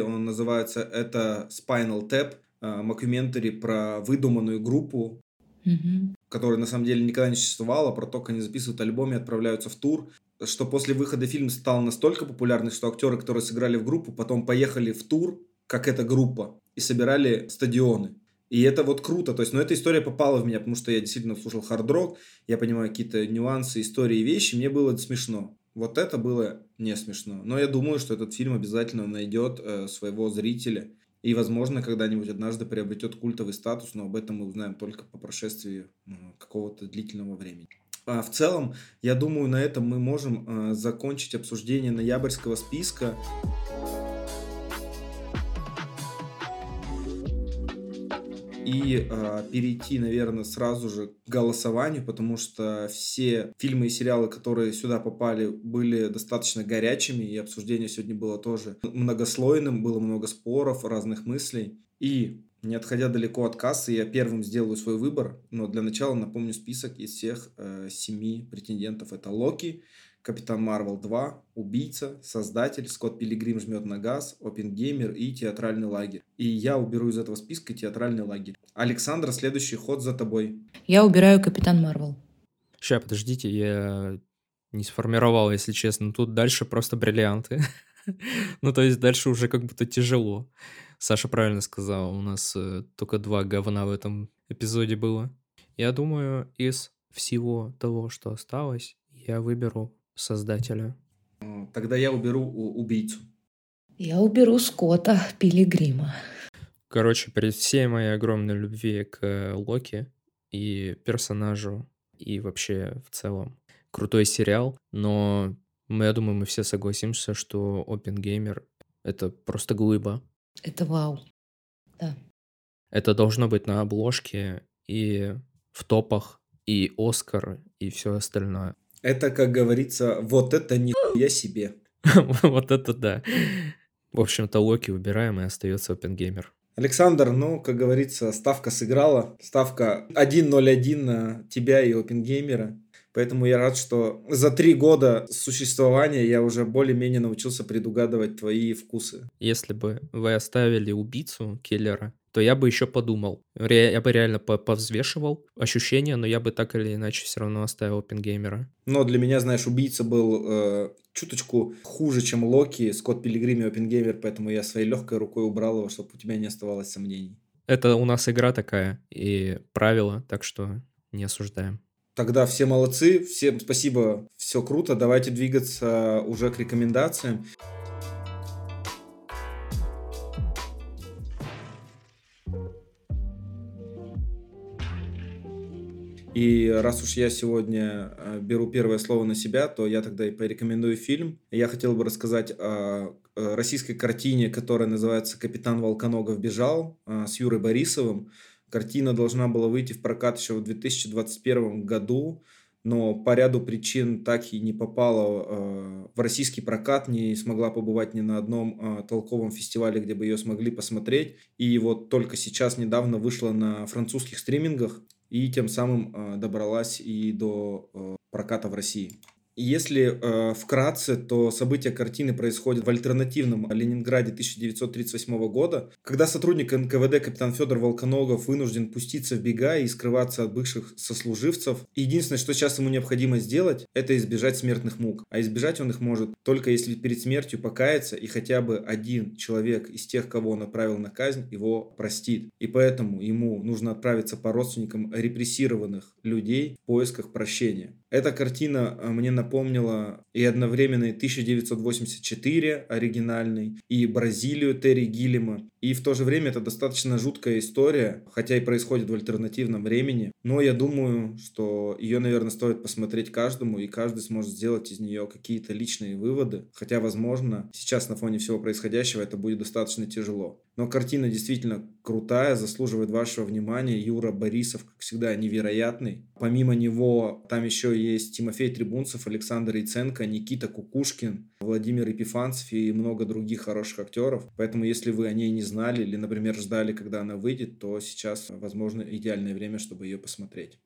он называется это Spinal Tap, э, про выдуманную группу, угу. которая на самом деле никогда не существовала, про то, как они записывают альбом и отправляются в тур, что после выхода фильм стал настолько популярный, что актеры, которые сыграли в группу, потом поехали в тур, как эта группа, и собирали стадионы. И это вот круто. То есть, но эта история попала в меня, потому что я действительно слушал хард-рок, я понимаю какие-то нюансы, истории и вещи, мне было смешно. Вот это было не смешно. Но я думаю, что этот фильм обязательно найдет э, своего зрителя. И, возможно, когда-нибудь однажды приобретет культовый статус, но об этом мы узнаем только по прошествии какого-то длительного времени. А в целом, я думаю, на этом мы можем э, закончить обсуждение ноябрьского списка. И э, перейти, наверное, сразу же к голосованию, потому что все фильмы и сериалы, которые сюда попали, были достаточно горячими, и обсуждение сегодня было тоже многослойным, было много споров, разных мыслей. И не отходя далеко от кассы, я первым сделаю свой выбор, но для начала напомню список из всех э, семи претендентов. Это Локи, Капитан Марвел 2, Убийца, Создатель, Скотт Пилигрим жмет на газ, Опенгеймер и Театральный лагерь. И я уберу из этого списка Театральный лагерь. Александр, следующий ход за тобой. Я убираю Капитан Марвел. Сейчас, подождите, я не сформировал, если честно. Тут дальше просто бриллианты. ну, то есть дальше уже как будто тяжело. Саша правильно сказал, у нас э, только два говна в этом эпизоде было. Я думаю, из всего того, что осталось, я выберу создателя. Тогда я уберу убийцу. Я уберу Скотта Пилигрима. Короче, при всей моей огромной любви к Локи и персонажу, и вообще в целом крутой сериал, но мы, я думаю, мы все согласимся, что Опенгеймер — это просто глыба. Это вау. Да. Это должно быть на обложке и в топах, и Оскар, и все остальное. Это, как говорится, вот это не я себе. Вот это да. В общем-то, Локи убираем, и остается Опенгеймер. Александр, ну, как говорится, ставка сыграла. Ставка 1-0-1 на тебя и Опенгеймера. Поэтому я рад, что за три года существования я уже более-менее научился предугадывать твои вкусы. Если бы вы оставили убийцу, киллера, то я бы еще подумал. Я бы реально повзвешивал ощущения, но я бы так или иначе все равно оставил Опенгеймера. Но для меня, знаешь, убийца был э, чуточку хуже, чем Локи, Скотт Пилигрим и Опенгеймер, поэтому я своей легкой рукой убрал его, чтобы у тебя не оставалось сомнений. Это у нас игра такая и правила, так что не осуждаем. Тогда все молодцы, всем спасибо, все круто, давайте двигаться уже к рекомендациям. И раз уж я сегодня э, беру первое слово на себя, то я тогда и порекомендую фильм. Я хотел бы рассказать о российской картине, которая называется «Капитан Волконогов бежал» э, с Юрой Борисовым. Картина должна была выйти в прокат еще в 2021 году, но по ряду причин так и не попала э, в российский прокат, не смогла побывать ни на одном э, толковом фестивале, где бы ее смогли посмотреть. И вот только сейчас недавно вышла на французских стримингах и тем самым э, добралась и до э, проката в России. Если э, вкратце, то события картины происходят в альтернативном Ленинграде 1938 года, когда сотрудник НКВД капитан Федор Волконогов вынужден пуститься в бега и скрываться от бывших сослуживцев. Единственное, что сейчас ему необходимо сделать, это избежать смертных мук. А избежать он их может только если перед смертью покаяться и хотя бы один человек из тех, кого он направил на казнь, его простит. И поэтому ему нужно отправиться по родственникам репрессированных людей в поисках прощения. Эта картина э, мне напомнила и одновременно 1984 оригинальный, и Бразилию Терри Гиллима. И в то же время это достаточно жуткая история, хотя и происходит в альтернативном времени. Но я думаю, что ее, наверное, стоит посмотреть каждому, и каждый сможет сделать из нее какие-то личные выводы. Хотя, возможно, сейчас на фоне всего происходящего это будет достаточно тяжело. Но картина действительно крутая, заслуживает вашего внимания. Юра Борисов, как всегда, невероятный. Помимо него, там еще есть Тимофей Трибунцев, Александр Яценко, Никита Кукушкин, Владимир Епифанцев и много других хороших актеров. Поэтому, если вы о ней не знали или, например, ждали, когда она выйдет, то сейчас, возможно, идеальное время, чтобы ее посмотреть.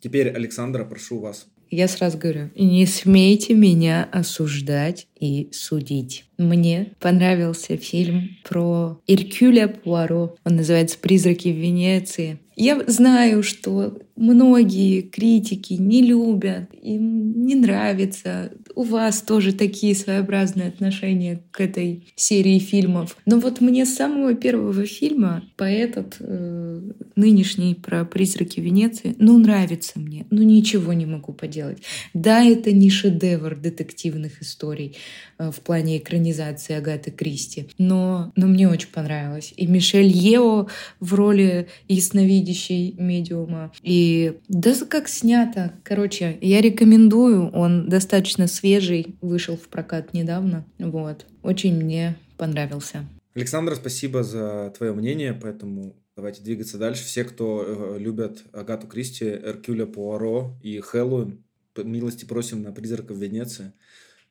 Теперь, Александра, прошу вас. Я сразу говорю, не смейте меня осуждать и судить. Мне понравился фильм про Иркюля Пуаро. Он называется «Призраки в Венеции». Я знаю, что многие критики не любят, им не нравится. У вас тоже такие своеобразные отношения к этой серии фильмов. Но вот мне с самого первого фильма по этот э, нынешний про призраки Венеции, ну нравится мне, ну ничего не могу поделать. Да, это не шедевр детективных историй э, в плане экранизации Агаты Кристи, но, но мне очень понравилось. И Мишель Ео в роли ясновидящей медиума, и да как снято. Короче, я рекомендую. Он достаточно свежий, вышел в прокат недавно. Вот. Очень мне понравился. Александр, спасибо за твое мнение, поэтому давайте двигаться дальше. Все, кто э, любят Агату Кристи, Эркюля Пуаро и Хэллоуин, милости просим на «Призраков Венеции».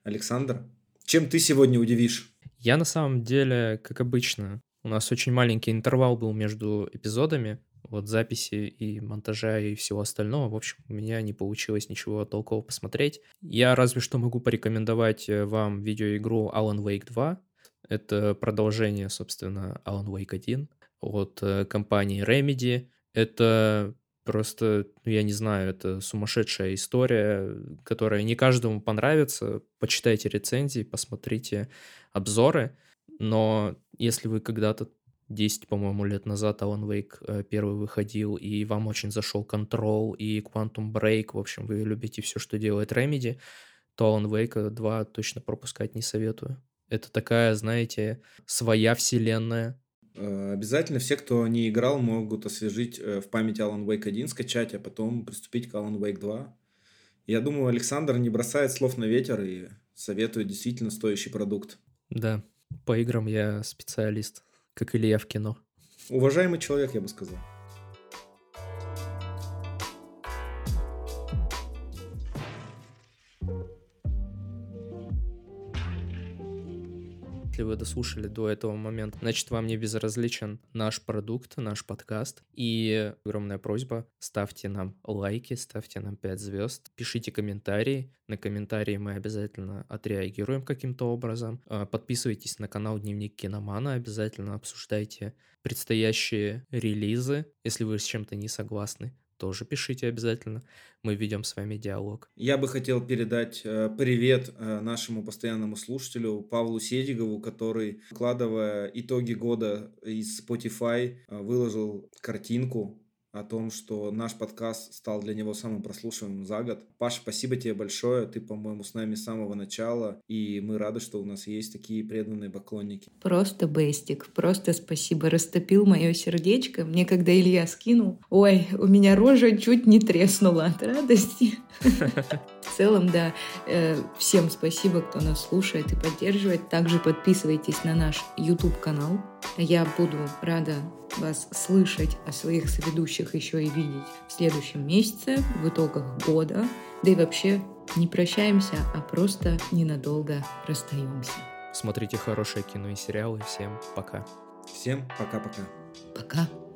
Александр, чем ты сегодня удивишь? Я на самом деле, как обычно, у нас очень маленький интервал был между эпизодами, вот записи и монтажа и всего остального. В общем, у меня не получилось ничего толкового посмотреть. Я разве что могу порекомендовать э, вам видеоигру Alan Wake 2. Это продолжение, собственно, Alan Wake 1 от э, компании Remedy. Это просто, ну, я не знаю, это сумасшедшая история, которая не каждому понравится. Почитайте рецензии, посмотрите обзоры. Но если вы когда-то 10, по-моему, лет назад Alan Wake э, первый выходил, и вам очень зашел Control и Quantum Break, в общем, вы любите все, что делает Remedy, то Alan Wake 2 точно пропускать не советую. Это такая, знаете, своя вселенная. Э, обязательно все, кто не играл, могут освежить э, в памяти Alan Wake 1, скачать, а потом приступить к Alan Wake 2. Я думаю, Александр не бросает слов на ветер и советует действительно стоящий продукт. Да, по играм я специалист как Илья в кино. Уважаемый человек, я бы сказал. Если вы дослушали до этого момента, значит, вам не безразличен наш продукт, наш подкаст. И огромная просьба, ставьте нам лайки, ставьте нам 5 звезд, пишите комментарии. На комментарии мы обязательно отреагируем каким-то образом. А, подписывайтесь на канал Дневник Киномана, обязательно обсуждайте предстоящие релизы, если вы с чем-то не согласны тоже пишите обязательно. Мы ведем с вами диалог. Я бы хотел передать э, привет э, нашему постоянному слушателю Павлу Седигову, который, вкладывая итоги года из Spotify, э, выложил картинку о том, что наш подкаст стал для него самым прослушиваемым за год. Паша, спасибо тебе большое. Ты, по-моему, с нами с самого начала, и мы рады, что у нас есть такие преданные поклонники. Просто бестик, просто спасибо. Растопил мое сердечко. Мне, когда Илья скинул, ой, у меня рожа чуть не треснула от радости. В целом, да, э, всем спасибо, кто нас слушает и поддерживает. Также подписывайтесь на наш YouTube-канал. Я буду рада вас слышать, о своих соведущих еще и видеть в следующем месяце, в итогах года. Да и вообще не прощаемся, а просто ненадолго расстаемся. Смотрите хорошее кино и сериалы. Всем пока. Всем пока-пока. Пока. -пока. пока.